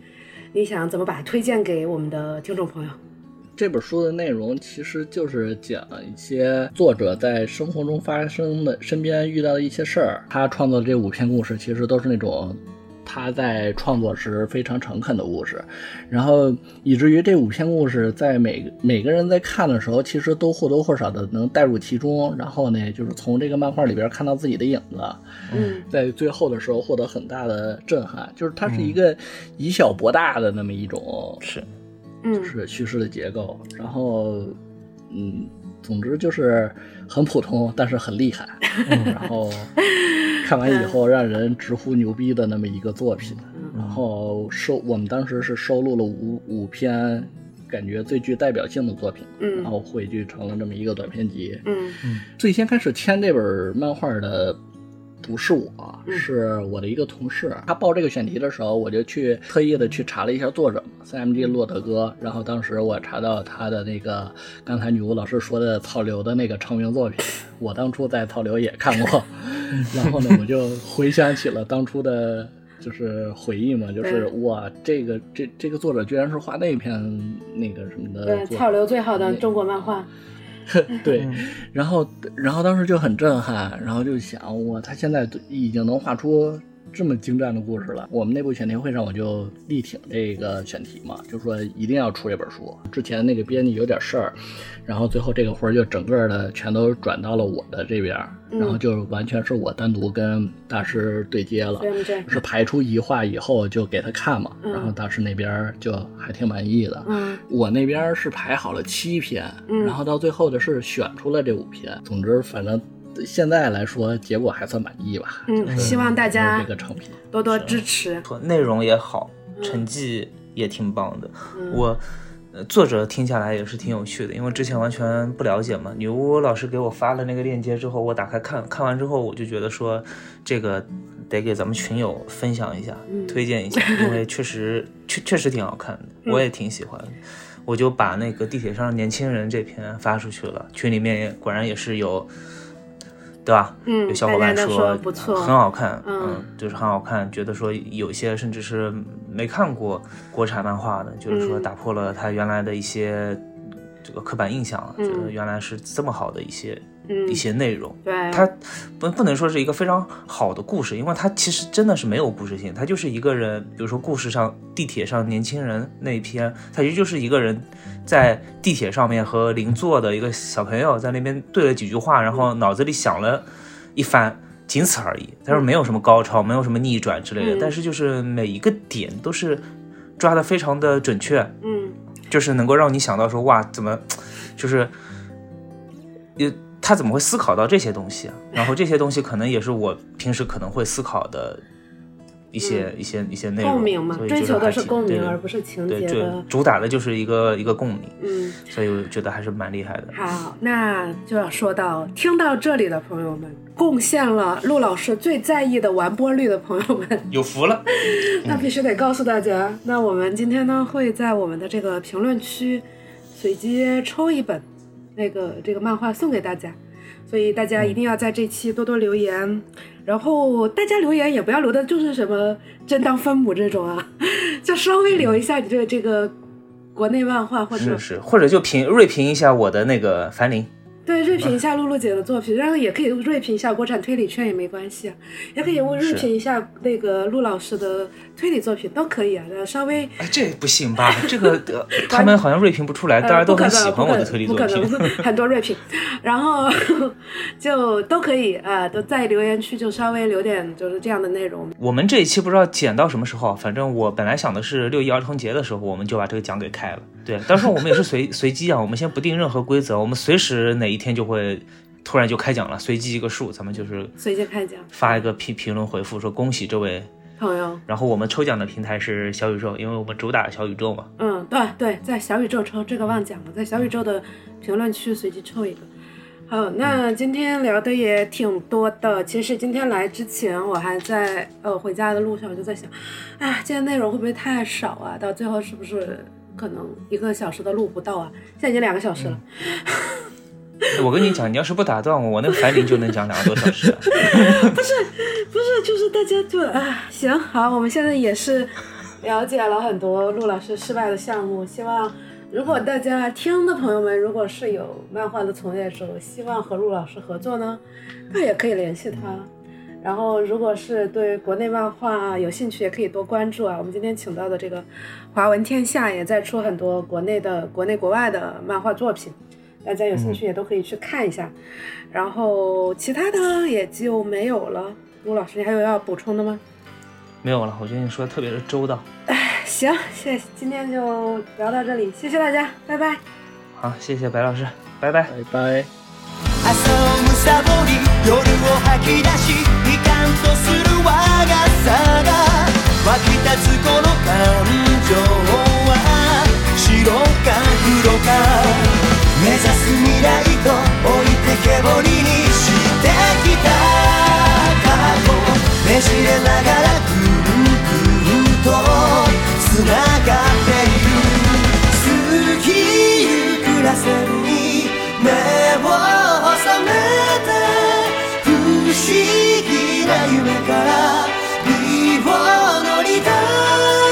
你想怎么把它推荐给我们的听众朋友？这本书的内容其实就是讲一些作者在生活中发生的、身边遇到的一些事儿。他创作的这五篇故事，其实都是那种他在创作时非常诚恳的故事，然后以至于这五篇故事在每个每个人在看的时候，其实都或多或少的能带入其中，然后呢，就是从这个漫画里边看到自己的影子，嗯。在最后的时候获得很大的震撼，就是它是一个以小博大的那么一种是嗯。是叙事的结构，然后嗯，总之就是很普通，但是很厉害，然后看完以后让人直呼牛逼的那么一个作品，然后收我们当时是收录了五五篇感觉最具代表性的作品，嗯。然后汇聚成了这么一个短篇集。嗯。最先开始签这本漫画的不是我，嗯是我的一个同事。他报这个选题的时候，我就去特意的去查了一下作者，CMG 洛德哥。然后当时我查到他的那个刚才女巫老师说的草流的那个成名作品，我当初在草流也看过。然后呢，我就回想起了当初的。就是回忆嘛，就是对哇，这个这这个作者居然是画那篇那个什么的对，草流最好的中国漫画，对，然后然后当时就很震撼，然后就想哇，他现在已经能画出这么精湛的故事了。我们内部选题会上我就力挺这个选题嘛，就说一定要出这本书。之前那个编辑有点事儿，然后最后这个活儿就整个的全都转到了我的这边然后就完全是我单独跟大师对接了。是排出一画以后就给他看嘛，嗯然后大师那边就还挺满意的。嗯我那边是排好了七篇，嗯然后到最后的是选出了这五篇。总之，反正现在来说，结果还算满意吧。嗯希望大家这个成品。多多支持。内容也好，成绩也挺棒的。嗯我呃作者听下来也是挺有趣的，因为之前完全不了解嘛。女巫老师给我发了那个链接之后，我打开看看完之后，我就觉得说这个得给咱们群友分享一下，嗯推荐一下，因为确实 确确实挺好看的，我也挺喜欢的。我就把那个地铁上年轻人这篇发出去了，群里面也果然也是有，对吧？嗯有小伙伴说不错很好看，嗯就是很好看，觉得说有些甚至是没看过国产漫画的，就是说嗯打破了他原来的一些这个刻板印象，嗯觉得原来是这么好的一些、嗯一，些内容。对，它不不能说是一个非常好的故事，因为它其实真的是没有故事性，它就是一个人，比如说故事上地铁上年轻人那一篇，它其实就是一个人在地铁上面和邻座的一个小朋友在那边对了几句话，然后脑子里想了一番。仅此而已，但是没有什么高潮，没有什么逆转之类的，嗯但是就是每一个点都是抓的非常的准确，嗯就是能够让你想到说哇，怎么就是有他怎么会思考到这些东西啊？然后这些东西可能也是我平时可能会思考的一些、一些一些内容，共鸣嘛追求的是共鸣，而不是情节的。主打的就是一个一个共鸣，嗯，所以我觉得还是蛮厉害的。好，那就要说到听到这里的朋友们，贡献了陆老师最在意的完播率的朋友们，有福了，那必须得告诉大家，那我们今天呢会在我们的这个评论区随机抽一本那个这个漫画送给大家，所以大家一定要在这期多多留言，然后大家留言也不要留的就是什么真当分母这种啊，就稍微留一下你这个这个国内漫画或者是，或者就评锐评一下我的那个樊玲，对，锐评一下露露姐的作品，然后也可以锐评一下国产推理圈也没关系啊，也可以锐评一下那个陆老师的推理作品都可以啊，呃稍微哎，这不行吧？这个、呃、他们好像锐评不出来，大家都很喜欢我的推理作品。呃不可能，很多锐评，然后 就都可以啊、呃都在留言区就稍微留点就是这样的内容。我们这一期不知道剪到什么时候，反正我本来想的是六一儿童节的时候，我们就把这个奖给开了。对，到时候我们也是随 随机啊，我们先不定任何规则，我们随时哪一天就会突然就开奖了，随机一个数，咱们就是随机开奖，发一个评评论回复说恭喜这位。朋友，然后我们抽奖的平台是小宇宙，因为我们主打小宇宙嘛。嗯，对对，在小宇宙抽这个忘讲了，在小宇宙的评论区随机抽一个。好，那今天聊的也挺多的。其实今天来之前，我还在呃回家的路上，我就在想，哎呀，今天内容会不会太少啊？到最后是不是可能一个小时的路不到啊？现在已经两个小时了。我跟你讲，你要是不打断我，我那个樊玲就能讲两个多小时。不是不是，就是大家就啊，行好，我们现在也是了解了很多陆老师失败的项目。希望如果大家听的朋友们，如果是有漫画的从业者，希望和陆老师合作呢，那也可以联系他。然后，如果是对国内漫画有兴趣，也可以多关注啊。我们今天请到的这个华文天下也在出很多国内的、国内国外的漫画作品，大家有兴趣也都可以去看一下。然后其他的也就没有了。陆老师，你还有要补充的吗？没有了，我觉得你说的特别的周到。行，谢，今天就聊到这里，谢谢大家，拜拜。好，谢谢白老师，拜拜。拜拜。朝をむさぼり夜を吐き出しいかんとする我がさが湧き立つこの感情は白か黒か目指す未来と置いてけぼりにしてきた過去ねじれながらぐるぐるとつながっている月ぎゆくらせに目をた。不思議な夢から身を乗りたい